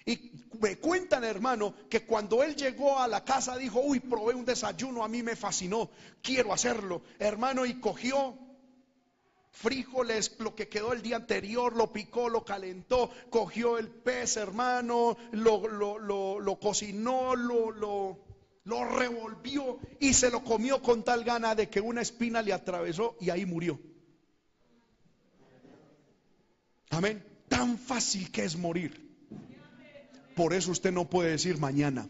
Y me cuentan, hermano, que cuando él llegó a la casa dijo, uy, probé un desayuno, a mí me fascinó, quiero hacerlo. Hermano, y cogió frijoles, lo que quedó el día anterior, lo picó, lo calentó, cogió el pez, hermano, lo, lo, lo, lo cocinó, lo, lo, lo revolvió y se lo comió con tal gana de que una espina le atravesó y ahí murió. Amén. Tan fácil que es morir. Por eso usted no puede decir mañana.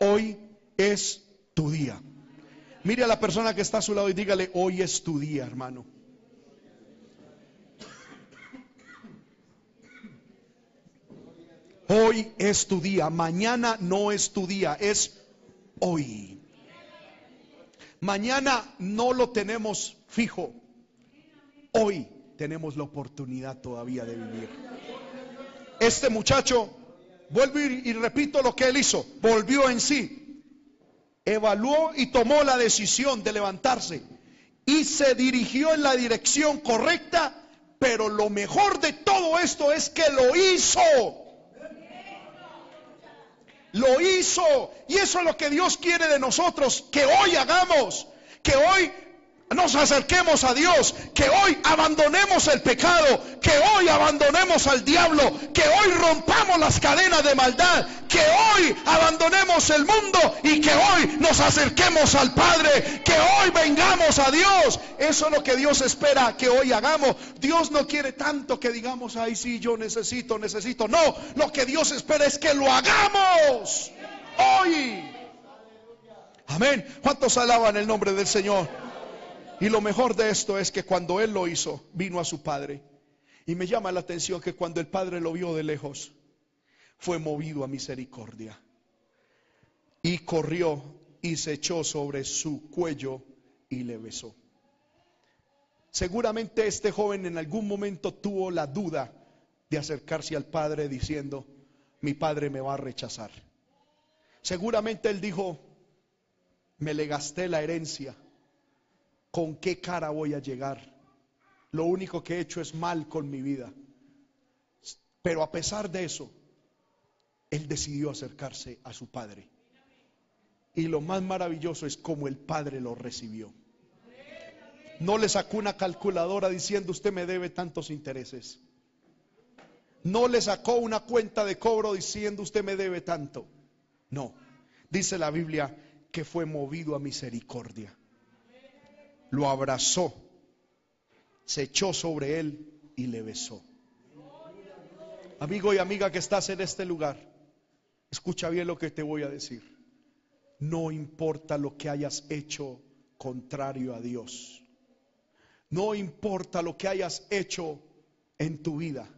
Hoy es tu día. Mire a la persona que está a su lado y dígale, hoy es tu día, hermano. Hoy es tu día, mañana no es tu día, es hoy. Mañana no lo tenemos fijo. Hoy tenemos la oportunidad todavía de vivir. Este muchacho, vuelvo y, repito lo que él hizo, volvió en sí, evaluó y tomó la decisión de levantarse y se dirigió en la dirección correcta, pero lo mejor de todo esto es que lo hizo. Lo hizo. Y eso es lo que Dios quiere de nosotros, que hoy hagamos, que hoy nos acerquemos a Dios, que hoy abandonemos el pecado, que hoy abandonemos al diablo, que hoy rompamos las cadenas de maldad, que hoy abandonemos el mundo y que hoy nos acerquemos al Padre, que hoy vengamos a Dios. Eso es lo que Dios espera que hoy hagamos. Dios no quiere tanto que digamos, ay sí, yo necesito, necesito. No, lo que Dios espera es que lo hagamos hoy. Amén. ¿Cuántos alaban el nombre del Señor? Y lo mejor de esto es que cuando él lo hizo, vino a su padre. Y me llama la atención que cuando el padre lo vio de lejos, fue movido a misericordia. Y corrió y se echó sobre su cuello y le besó. Seguramente este joven en algún momento tuvo la duda de acercarse al padre diciendo, mi padre me va a rechazar. Seguramente él dijo, me le gasté la herencia ¿con qué cara voy a llegar? Lo único que he hecho es mal con mi vida. Pero a pesar de eso, él decidió acercarse a su padre. Y lo más maravilloso es cómo el padre lo recibió. No le sacó una calculadora diciendo usted me debe tantos intereses. No le sacó una cuenta de cobro diciendo usted me debe tanto. No. Dice la Biblia que fue movido a misericordia lo abrazó, se echó sobre él y le besó. Amigo y amiga que estás en este lugar, escucha bien lo que te voy a decir. No importa lo que hayas hecho contrario a Dios. No importa lo que hayas hecho en tu vida.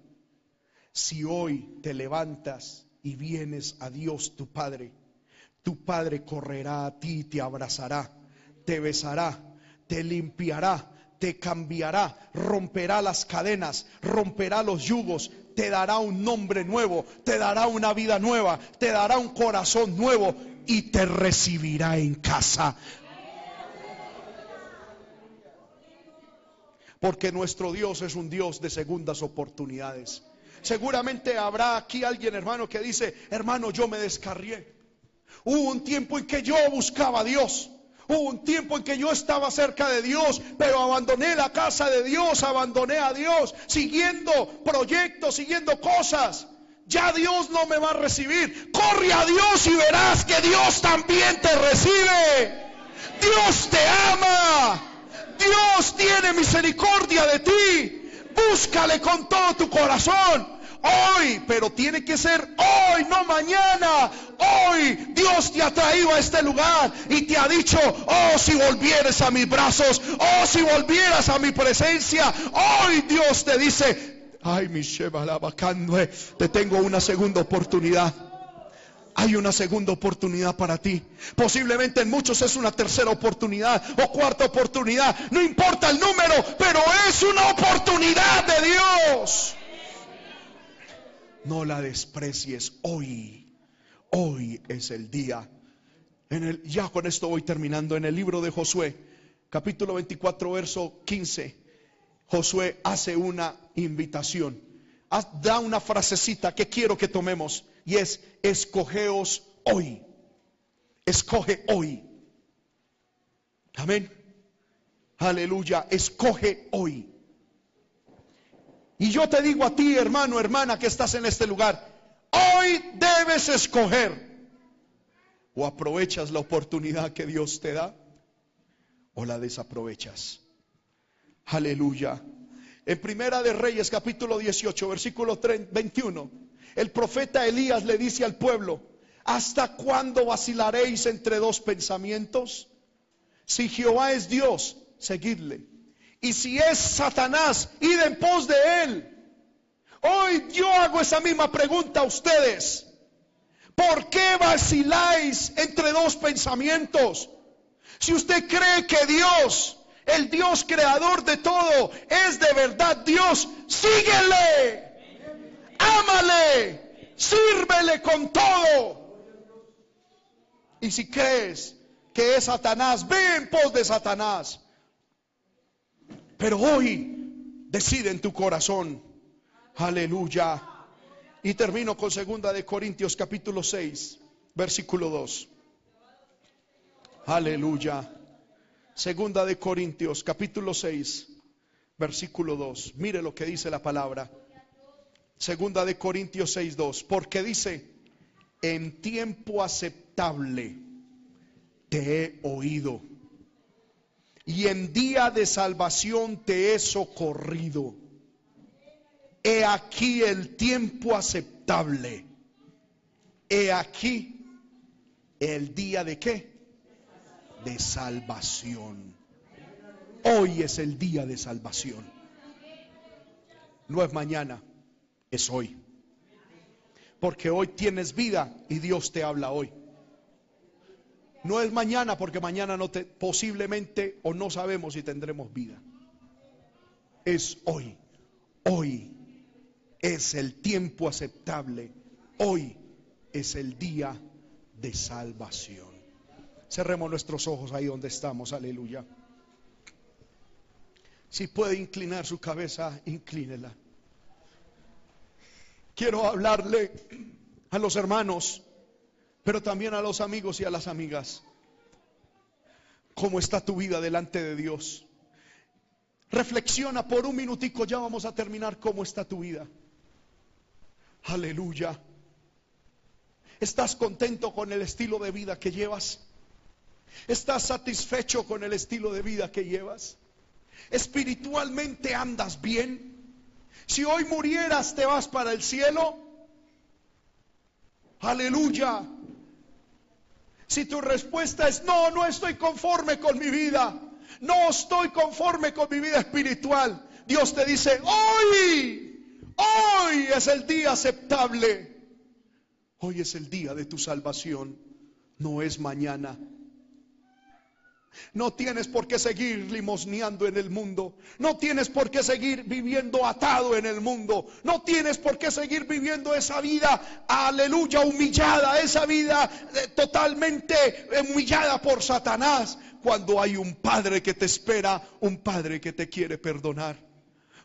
Si hoy te levantas y vienes a Dios tu Padre, tu Padre correrá a ti, te abrazará, te besará te limpiará, te cambiará, romperá las cadenas, romperá los yugos, te dará un nombre nuevo, te dará una vida nueva, te dará un corazón nuevo y te recibirá en casa. Porque nuestro Dios es un Dios de segundas oportunidades. Seguramente habrá aquí alguien, hermano, que dice, hermano, yo me descarrié. Hubo un tiempo en que yo buscaba a Dios. Hubo un tiempo en que yo estaba cerca de Dios, pero abandoné la casa de Dios, abandoné a Dios, siguiendo proyectos, siguiendo cosas. Ya Dios no me va a recibir. Corre a Dios y verás que Dios también te recibe. Dios te ama. Dios tiene misericordia de ti. Búscale con todo tu corazón hoy, pero tiene que ser hoy, no mañana. Hoy Dios te ha traído a este lugar y te ha dicho, oh, si volvieras a mis brazos, oh, si volvieras a mi presencia, hoy Dios te dice, ay, mi te tengo una segunda oportunidad. Hay una segunda oportunidad para ti. Posiblemente en muchos es una tercera oportunidad o cuarta oportunidad. No importa el número, pero es una oportunidad de Dios. No la desprecies hoy. Hoy es el día. En el, ya con esto voy terminando. En el libro de Josué, capítulo 24, verso 15, Josué hace una invitación. Da una frasecita que quiero que tomemos y es, escogeos hoy. Escoge hoy. Amén. Aleluya. Escoge hoy. Y yo te digo a ti, hermano, hermana, que estás en este lugar, hoy debes escoger. O aprovechas la oportunidad que Dios te da o la desaprovechas. Aleluya. En Primera de Reyes capítulo 18, versículo 21, el profeta Elías le dice al pueblo, ¿hasta cuándo vacilaréis entre dos pensamientos? Si Jehová es Dios, seguidle. Y si es Satanás, id en pos de él. Hoy yo hago esa misma pregunta a ustedes. ¿Por qué vaciláis entre dos pensamientos? Si usted cree que Dios, el Dios creador de todo, es de verdad Dios, síguele, ámale, sírvele con todo. Y si crees que es Satanás, ve en pos de Satanás. Pero hoy decide en tu corazón. Aleluya. Y termino con segunda de Corintios capítulo 6, versículo 2. Aleluya. Segunda de Corintios capítulo 6, versículo 2. Mire lo que dice la palabra. Segunda de Corintios 6, 2. Porque dice, en tiempo aceptable te he oído y en día de salvación te he socorrido. He aquí el tiempo aceptable. He aquí el día de qué? De salvación. Hoy es el día de salvación. No es mañana, es hoy. Porque hoy tienes vida y Dios te habla hoy. No es mañana porque mañana no te, posiblemente o no sabemos si tendremos vida. Es hoy. Hoy es el tiempo aceptable. Hoy es el día de salvación. Cerremos nuestros ojos ahí donde estamos. Aleluya. Si puede inclinar su cabeza, inclínela. Quiero hablarle a los hermanos pero también a los amigos y a las amigas. ¿Cómo está tu vida delante de Dios? Reflexiona por un minutico, ya vamos a terminar cómo está tu vida. Aleluya. ¿Estás contento con el estilo de vida que llevas? ¿Estás satisfecho con el estilo de vida que llevas? ¿Espiritualmente andas bien? Si hoy murieras, ¿te vas para el cielo? Aleluya. Si tu respuesta es no, no estoy conforme con mi vida, no estoy conforme con mi vida espiritual, Dios te dice, hoy, hoy es el día aceptable, hoy es el día de tu salvación, no es mañana. No tienes por qué seguir limosneando en el mundo. No tienes por qué seguir viviendo atado en el mundo. No tienes por qué seguir viviendo esa vida, aleluya, humillada, esa vida eh, totalmente humillada por Satanás. Cuando hay un Padre que te espera, un Padre que te quiere perdonar.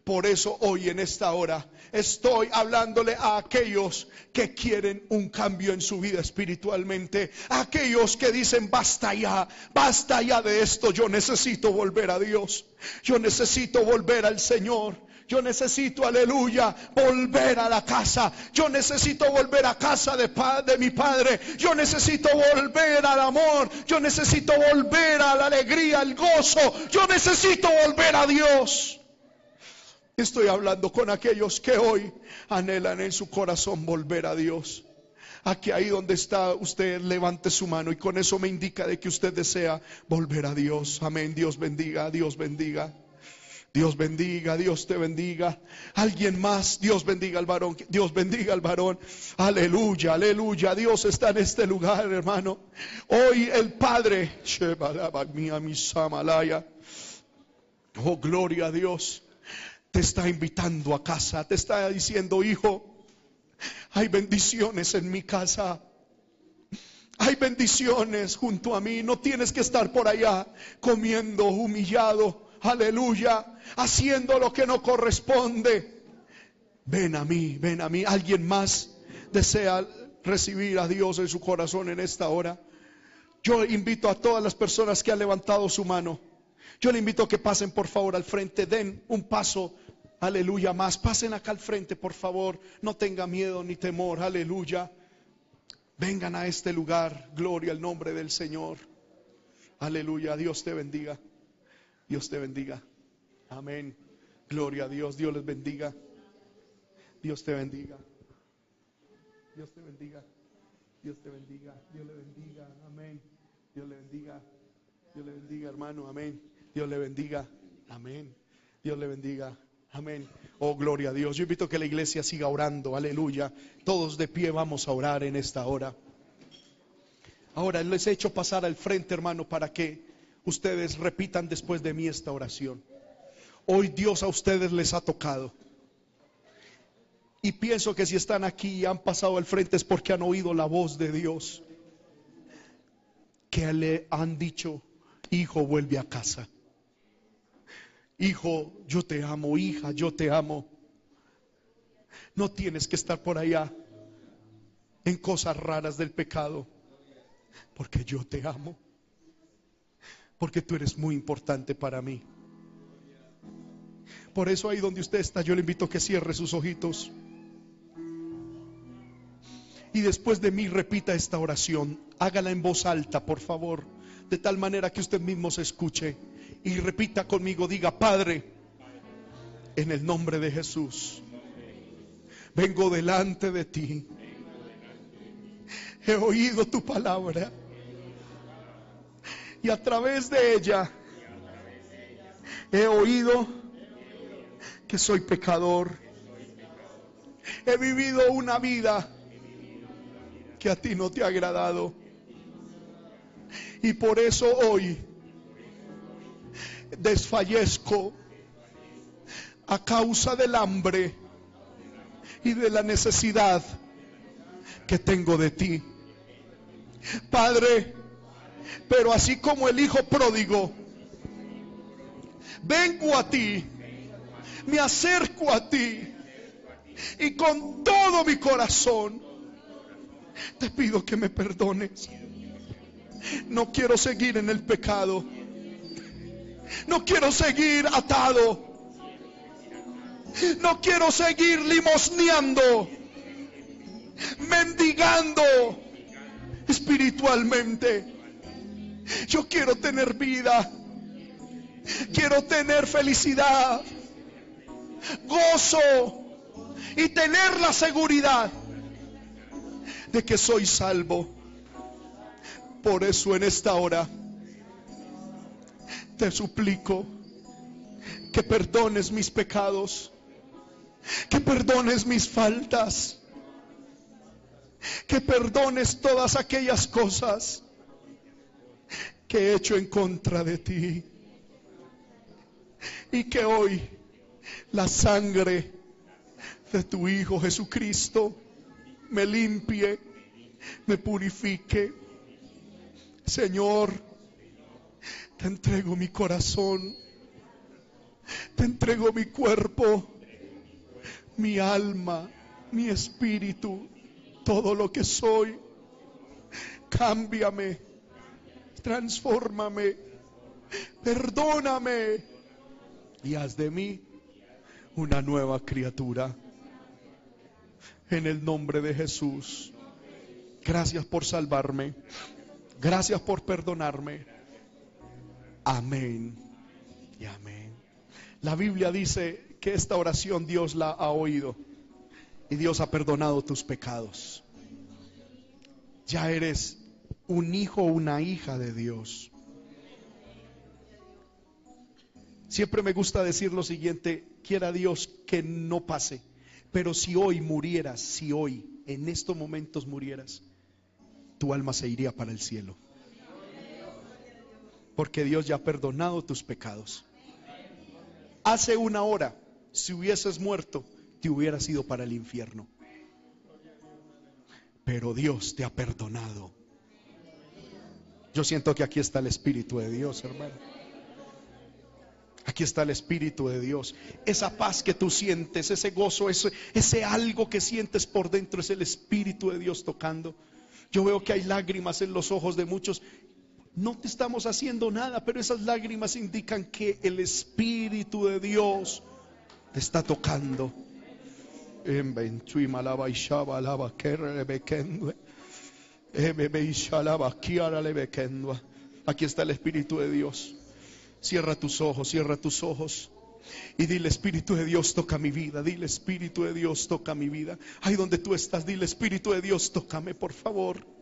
Por eso hoy en esta hora estoy hablándole a aquellos que quieren un cambio en su vida espiritualmente. Aquellos que dicen, basta ya, basta ya de esto. Yo necesito volver a Dios. Yo necesito volver al Señor. Yo necesito, aleluya, volver a la casa. Yo necesito volver a casa de, de, mi Padre. Yo necesito volver al amor. Yo necesito volver a la alegría, al gozo. Yo necesito volver a Dios. Estoy hablando con aquellos que hoy anhelan en su corazón volver a Dios. Aquí ahí donde está usted levante su mano y con eso me indica de que usted desea volver a Dios. Amén. Dios bendiga, Dios bendiga. Dios bendiga, Dios te bendiga. Alguien más, Dios bendiga al varón, Dios bendiga al varón. Aleluya, aleluya. Dios está en este lugar, hermano. Hoy el Padre, oh gloria a Dios te está invitando a casa, te está diciendo, hijo, hay bendiciones en mi casa. Hay bendiciones junto a mí. No tienes que estar por allá comiendo humillado. Aleluya. Haciendo lo que no corresponde. Ven a mí, ven a mí. ¿Alguien más desea recibir a Dios en su corazón en esta hora? Yo invito a todas las personas que han levantado su mano yo le invito a que pasen por favor al frente, den un paso, aleluya más. Pasen acá al frente, por favor. No tenga miedo ni temor, aleluya. Vengan a este lugar. Gloria al nombre del Señor. Aleluya. Dios te bendiga. Dios te bendiga. Amén. Gloria a Dios. Dios les bendiga. Dios te bendiga. Dios te bendiga. Dios te bendiga. Dios le bendiga. Amén. Dios le bendiga. Dios le bendiga, hermano. Amén. Dios le bendiga. Amén. Dios le bendiga. Amén. Oh, gloria a Dios. Yo invito a que la iglesia siga orando. Aleluya. Todos de pie vamos a orar en esta hora. Ahora les he hecho pasar al frente, hermano, para que ustedes repitan después de mí esta oración. Hoy Dios a ustedes les ha tocado. Y pienso que si están aquí y han pasado al frente es porque han oído la voz de Dios. Que le han dicho, hijo, vuelve a casa. Hijo, yo te amo, hija, yo te amo. No tienes que estar por allá en cosas raras del pecado, porque yo te amo, porque tú eres muy importante para mí. Por eso ahí donde usted está, yo le invito a que cierre sus ojitos. Y después de mí repita esta oración. Hágala en voz alta, por favor, de tal manera que usted mismo se escuche. Y repita conmigo, diga, Padre, en el nombre de Jesús, vengo delante de ti. He oído tu palabra. Y a través de ella he oído que soy pecador. He vivido una vida que a ti no te ha agradado. Y por eso hoy desfallezco a causa del hambre y de la necesidad que tengo de ti. Padre, pero así como el hijo pródigo, vengo a ti, me acerco a ti y con todo mi corazón te pido que me perdones. No quiero seguir en el pecado. No quiero seguir atado. No quiero seguir limosneando, mendigando espiritualmente. Yo quiero tener vida. Quiero tener felicidad, gozo y tener la seguridad de que soy salvo. Por eso en esta hora te suplico que perdones mis pecados, que perdones mis faltas, que perdones todas aquellas cosas que he hecho en contra de ti. Y que hoy la sangre de tu Hijo Jesucristo me limpie, me purifique. Señor, te entrego mi corazón, te entrego mi cuerpo, mi alma, mi espíritu, todo lo que soy. Cámbiame, transfórmame, perdóname y haz de mí una nueva criatura en el nombre de Jesús. Gracias por salvarme. Gracias por perdonarme. Amén y amén. La Biblia dice que esta oración Dios la ha oído y Dios ha perdonado tus pecados. Ya eres un hijo o una hija de Dios. Siempre me gusta decir lo siguiente, quiera Dios que no pase pero si hoy murieras, si hoy, en estos momentos murieras, tu alma se iría para el cielo. Porque Dios ya ha perdonado tus pecados. Hace una hora, si hubieses muerto, te hubieras ido para el infierno. Pero Dios te ha perdonado. Yo siento que aquí está el Espíritu de Dios, hermano. Aquí está el Espíritu de Dios. Esa paz que tú sientes, ese gozo, ese, ese algo que sientes por dentro es el Espíritu de Dios tocando. Yo veo que hay lágrimas en los ojos de muchos. No te estamos haciendo nada, pero esas lágrimas indican que el Espíritu de Dios te está tocando. Aquí está el Espíritu de Dios. Cierra tus ojos, cierra tus ojos. Y dile, Espíritu de Dios, toca mi vida. Dile, Espíritu de Dios, toca mi vida. Ahí donde tú estás, dile, Espíritu de Dios, tócame, por favor.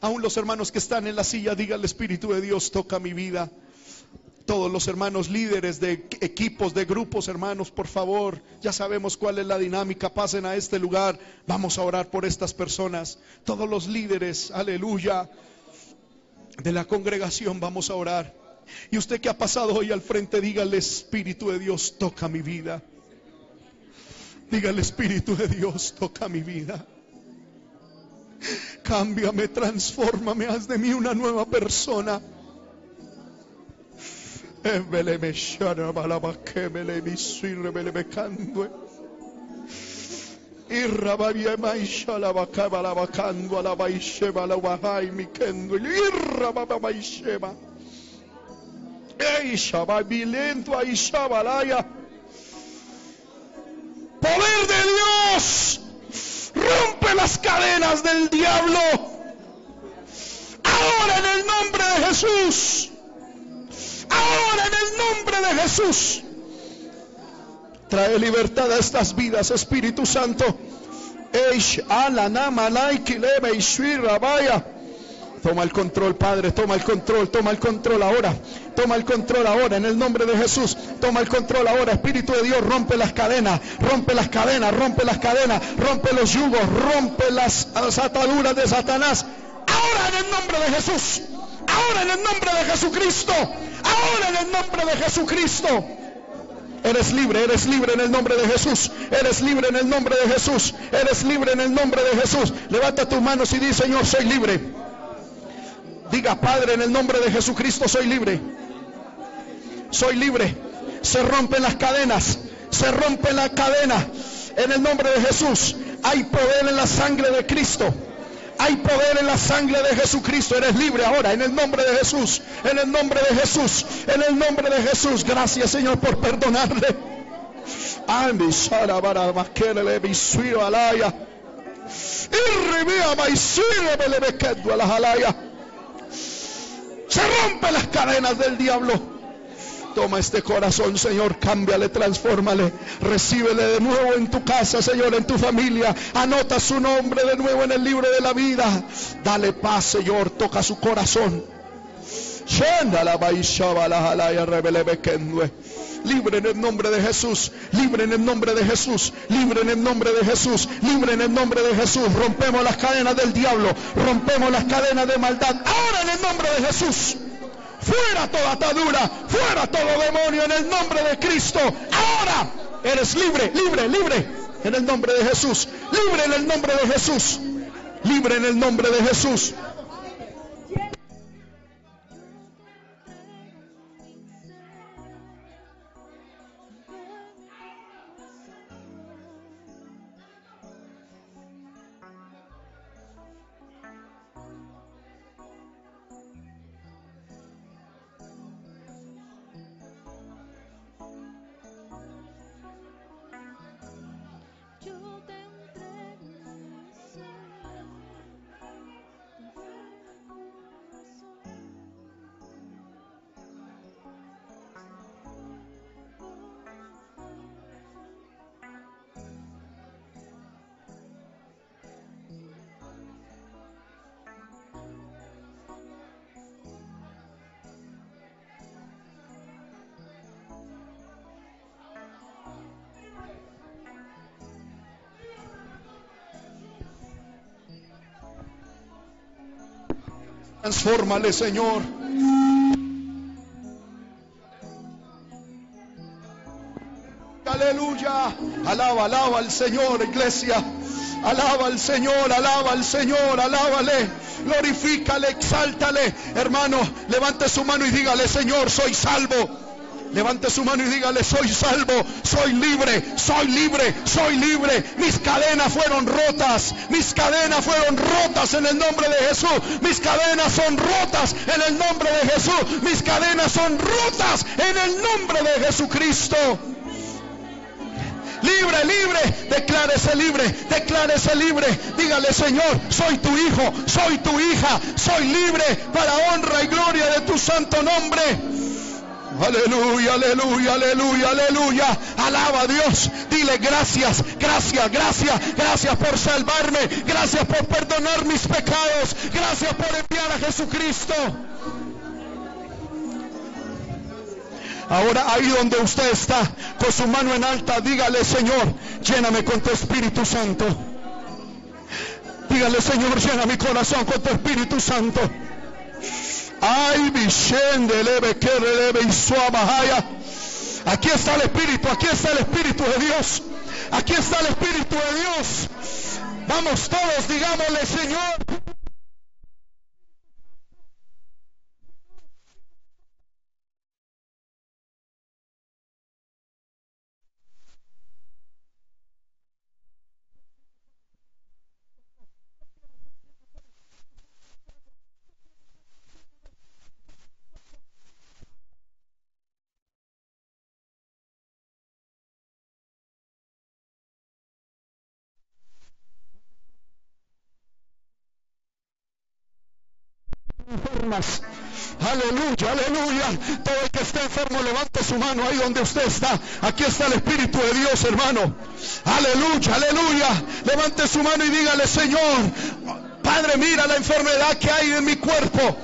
Aún los hermanos que están en la silla, diga, el Espíritu de Dios, toca mi vida. Todos los hermanos líderes de equipos, de grupos, hermanos, por favor, ya sabemos cuál es la dinámica, pasen a este lugar, vamos a orar por estas personas. Todos los líderes, aleluya, de la congregación, vamos a orar. Y usted que ha pasado hoy al frente, diga el Espíritu de Dios, toca mi vida. Diga el Espíritu de Dios, toca mi vida. Cámbiame, transfórmame, haz de mí una nueva persona. Poder de Dios las cadenas del diablo ahora en el nombre de Jesús ahora en el nombre de Jesús. Trae libertad a estas vidas, Espíritu Santo. Toma el control, Padre, toma el control, toma el control ahora. Toma el control ahora en el nombre de Jesús. Toma el control ahora, Espíritu de Dios, rompe las cadenas, rompe las cadenas, rompe las cadenas, rompe los yugos, rompe las ataduras de Satanás. Ahora en el nombre de Jesús. Ahora en el nombre de Jesucristo. Ahora en el nombre de Jesucristo. Eres libre, eres libre en el nombre de Jesús. Eres libre en el nombre de Jesús. Eres libre en el nombre de Jesús. Levanta tus manos y di, Señor, soy libre. Diga, Padre, en el nombre de Jesucristo soy libre. Soy libre. Se rompen las cadenas. Se rompe la cadena. En el nombre de Jesús. Hay poder en la sangre de Cristo. Hay poder en la sangre de Jesucristo. Eres libre ahora en el nombre de Jesús. En el nombre de Jesús. En el nombre de Jesús. Gracias Señor por perdonarle. Se rompe las cadenas del diablo. Toma este corazón, Señor, cámbiale, transfórmale. Recíbele de nuevo en tu casa, Señor, en tu familia. Anota su nombre de nuevo en el libro de la vida. Dale paz, Señor, toca su corazón. Libre en el nombre de Jesús, libre en el nombre de Jesús, libre en el nombre de Jesús, libre en el nombre de Jesús. Rompemos las cadenas del diablo, rompemos las cadenas de maldad. Ahora en el nombre de Jesús. Fuera toda atadura, fuera todo demonio en el nombre de Cristo. Ahora eres libre, libre, libre en el nombre de Jesús. Libre en el nombre de Jesús. Libre en el nombre de Jesús. Transfórmale, Señor. Aleluya. Alaba, alaba al Señor, iglesia. Alaba al Señor, alaba al Señor, alábale. Glorifícale, exáltale. Hermano, levante su mano y dígale, Señor, soy salvo. Levante su mano y dígale, soy salvo, soy libre, soy libre, soy libre. Mis cadenas fueron rotas, mis cadenas fueron rotas en el nombre de Jesús. Mis cadenas son rotas en el nombre de Jesús. Mis cadenas son rotas en el nombre de Jesucristo. libre, libre. Declárese libre, declárese libre. Dígale, Señor, soy tu hijo, soy tu hija, soy libre para honra y gloria de tu santo nombre. Aleluya, aleluya, aleluya, aleluya. Alaba a Dios. Dile gracias, gracias, gracias, gracias por salvarme. Gracias por perdonar mis pecados. Gracias por enviar a Jesucristo. Ahora ahí donde usted está, con su mano en alta, dígale, Señor, lléname con tu Espíritu Santo. Dígale, Señor, llena mi corazón con tu Espíritu Santo. Ay, Vicente, leve, que leve y. Aquí está el Espíritu, aquí está el Espíritu de Dios. Aquí está el Espíritu de Dios. Vamos todos, digámosle, Señor. Aleluya, aleluya. Todo el que esté enfermo, levante su mano ahí donde usted está. Aquí está el Espíritu de Dios, hermano. Aleluya, aleluya. Levante su mano y dígale, Señor, Padre, mira la enfermedad que hay en mi cuerpo.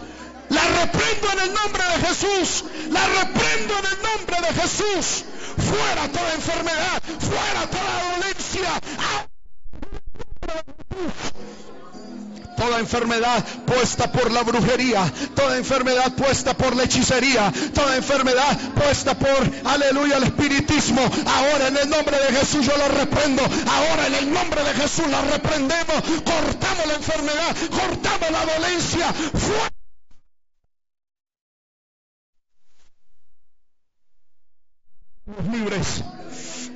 La reprendo en el nombre de Jesús. La reprendo en el nombre de Jesús. Fuera toda enfermedad. Fuera toda dolencia toda enfermedad puesta por la brujería, toda enfermedad puesta por la hechicería, toda enfermedad puesta por, aleluya, el espiritismo. Ahora en el nombre de Jesús yo lo reprendo. Ahora en el nombre de Jesús la reprendemos. Cortamos la enfermedad, cortamos la dolencia. libres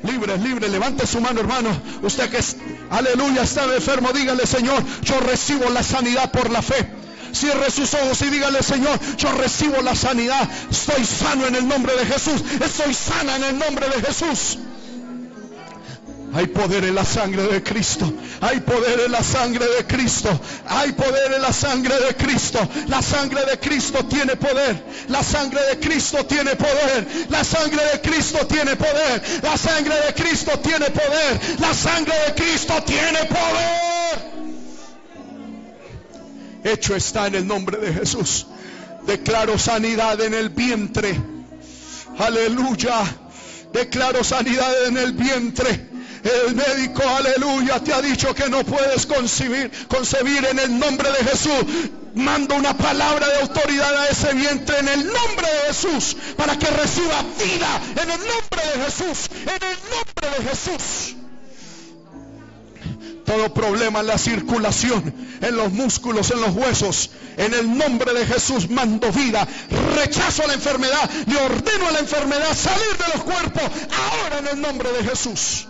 libre, libre. Levante su mano, hermano. Usted que es, aleluya, está enfermo, dígale, Señor, yo recibo la sanidad por la fe. Cierre sus ojos y dígale, Señor, yo recibo la sanidad. Estoy sano en el nombre de Jesús. Estoy sana en el nombre de Jesús. Hay poder en la sangre de Cristo. Hay poder en la sangre de Cristo. Hay poder en la sangre de Cristo. La sangre de Cristo tiene poder. La sangre de Cristo tiene poder. La sangre de Cristo tiene poder. La sangre de Cristo tiene poder. La sangre de Cristo tiene poder. Hecho está en el nombre de Jesús. Declaro sanidad en el vientre. Aleluya. Declaro sanidad en el vientre. El médico, aleluya, te ha dicho que no puedes concebir, concebir en el nombre de Jesús. Mando una palabra de autoridad a ese vientre en el nombre de Jesús para que reciba vida en el nombre de Jesús, en el nombre de Jesús. Todo problema en la circulación, en los músculos, en los huesos, en el nombre de Jesús mando vida. Rechazo la enfermedad, le ordeno a la enfermedad salir de los cuerpos ahora en el nombre de Jesús.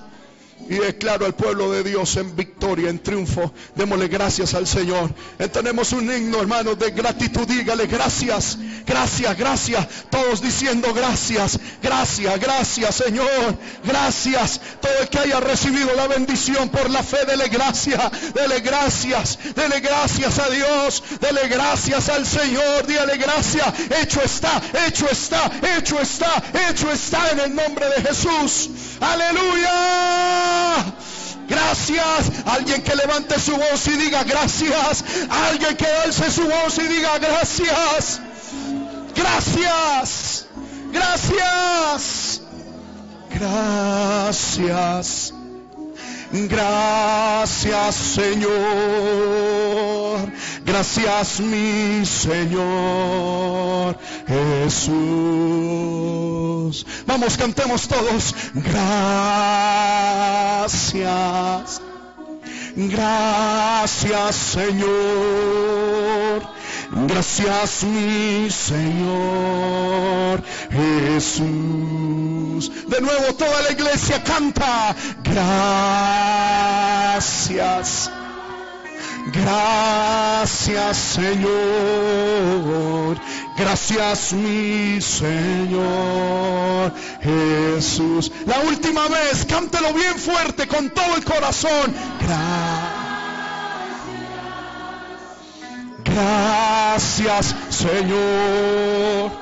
Y declaro al pueblo de Dios en victoria, en triunfo. Démosle gracias al Señor. Tenemos un himno, hermanos, de gratitud. Dígale gracias, gracias, gracias. Todos diciendo gracias, gracias, gracias, Señor. Gracias. Todo el que haya recibido la bendición por la fe, dele gracias, dele gracias, dele gracias a Dios, dele gracias al Señor. Dígale gracias. Hecho está, hecho está, hecho está, hecho está en el nombre de Jesús. Aleluya. Gracias. Alguien que levante su voz y diga gracias. Alguien que alce su voz y diga gracias. Gracias. Gracias. Gracias. Gracias Señor. Gracias mi Señor Jesús. Vamos, cantemos todos. Gracias. Gracias Señor. Gracias mi Señor Jesús. De nuevo toda la iglesia canta. Gracias. Gracias Señor. Gracias mi Señor Jesús. La última vez, cántelo bien fuerte con todo el corazón. Gracias Señor.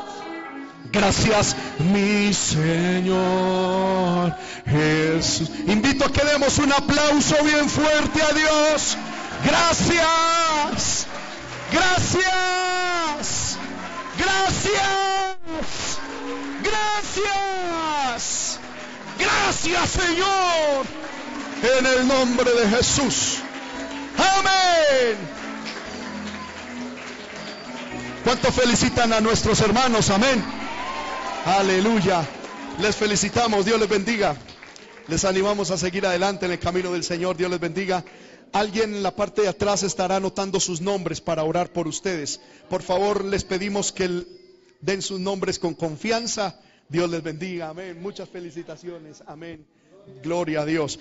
Gracias mi Señor Jesús. Invito a que demos un aplauso bien fuerte a Dios. Gracias. Gracias. Gracias. Gracias. Gracias Señor. En el nombre de Jesús. Amén. ¿Cuánto felicitan a nuestros hermanos? Amén. Aleluya. Les felicitamos. Dios les bendiga. Les animamos a seguir adelante en el camino del Señor. Dios les bendiga. Alguien en la parte de atrás estará anotando sus nombres para orar por ustedes. Por favor, les pedimos que den sus nombres con confianza. Dios les bendiga. Amén. Muchas felicitaciones. Amén. Gloria a Dios.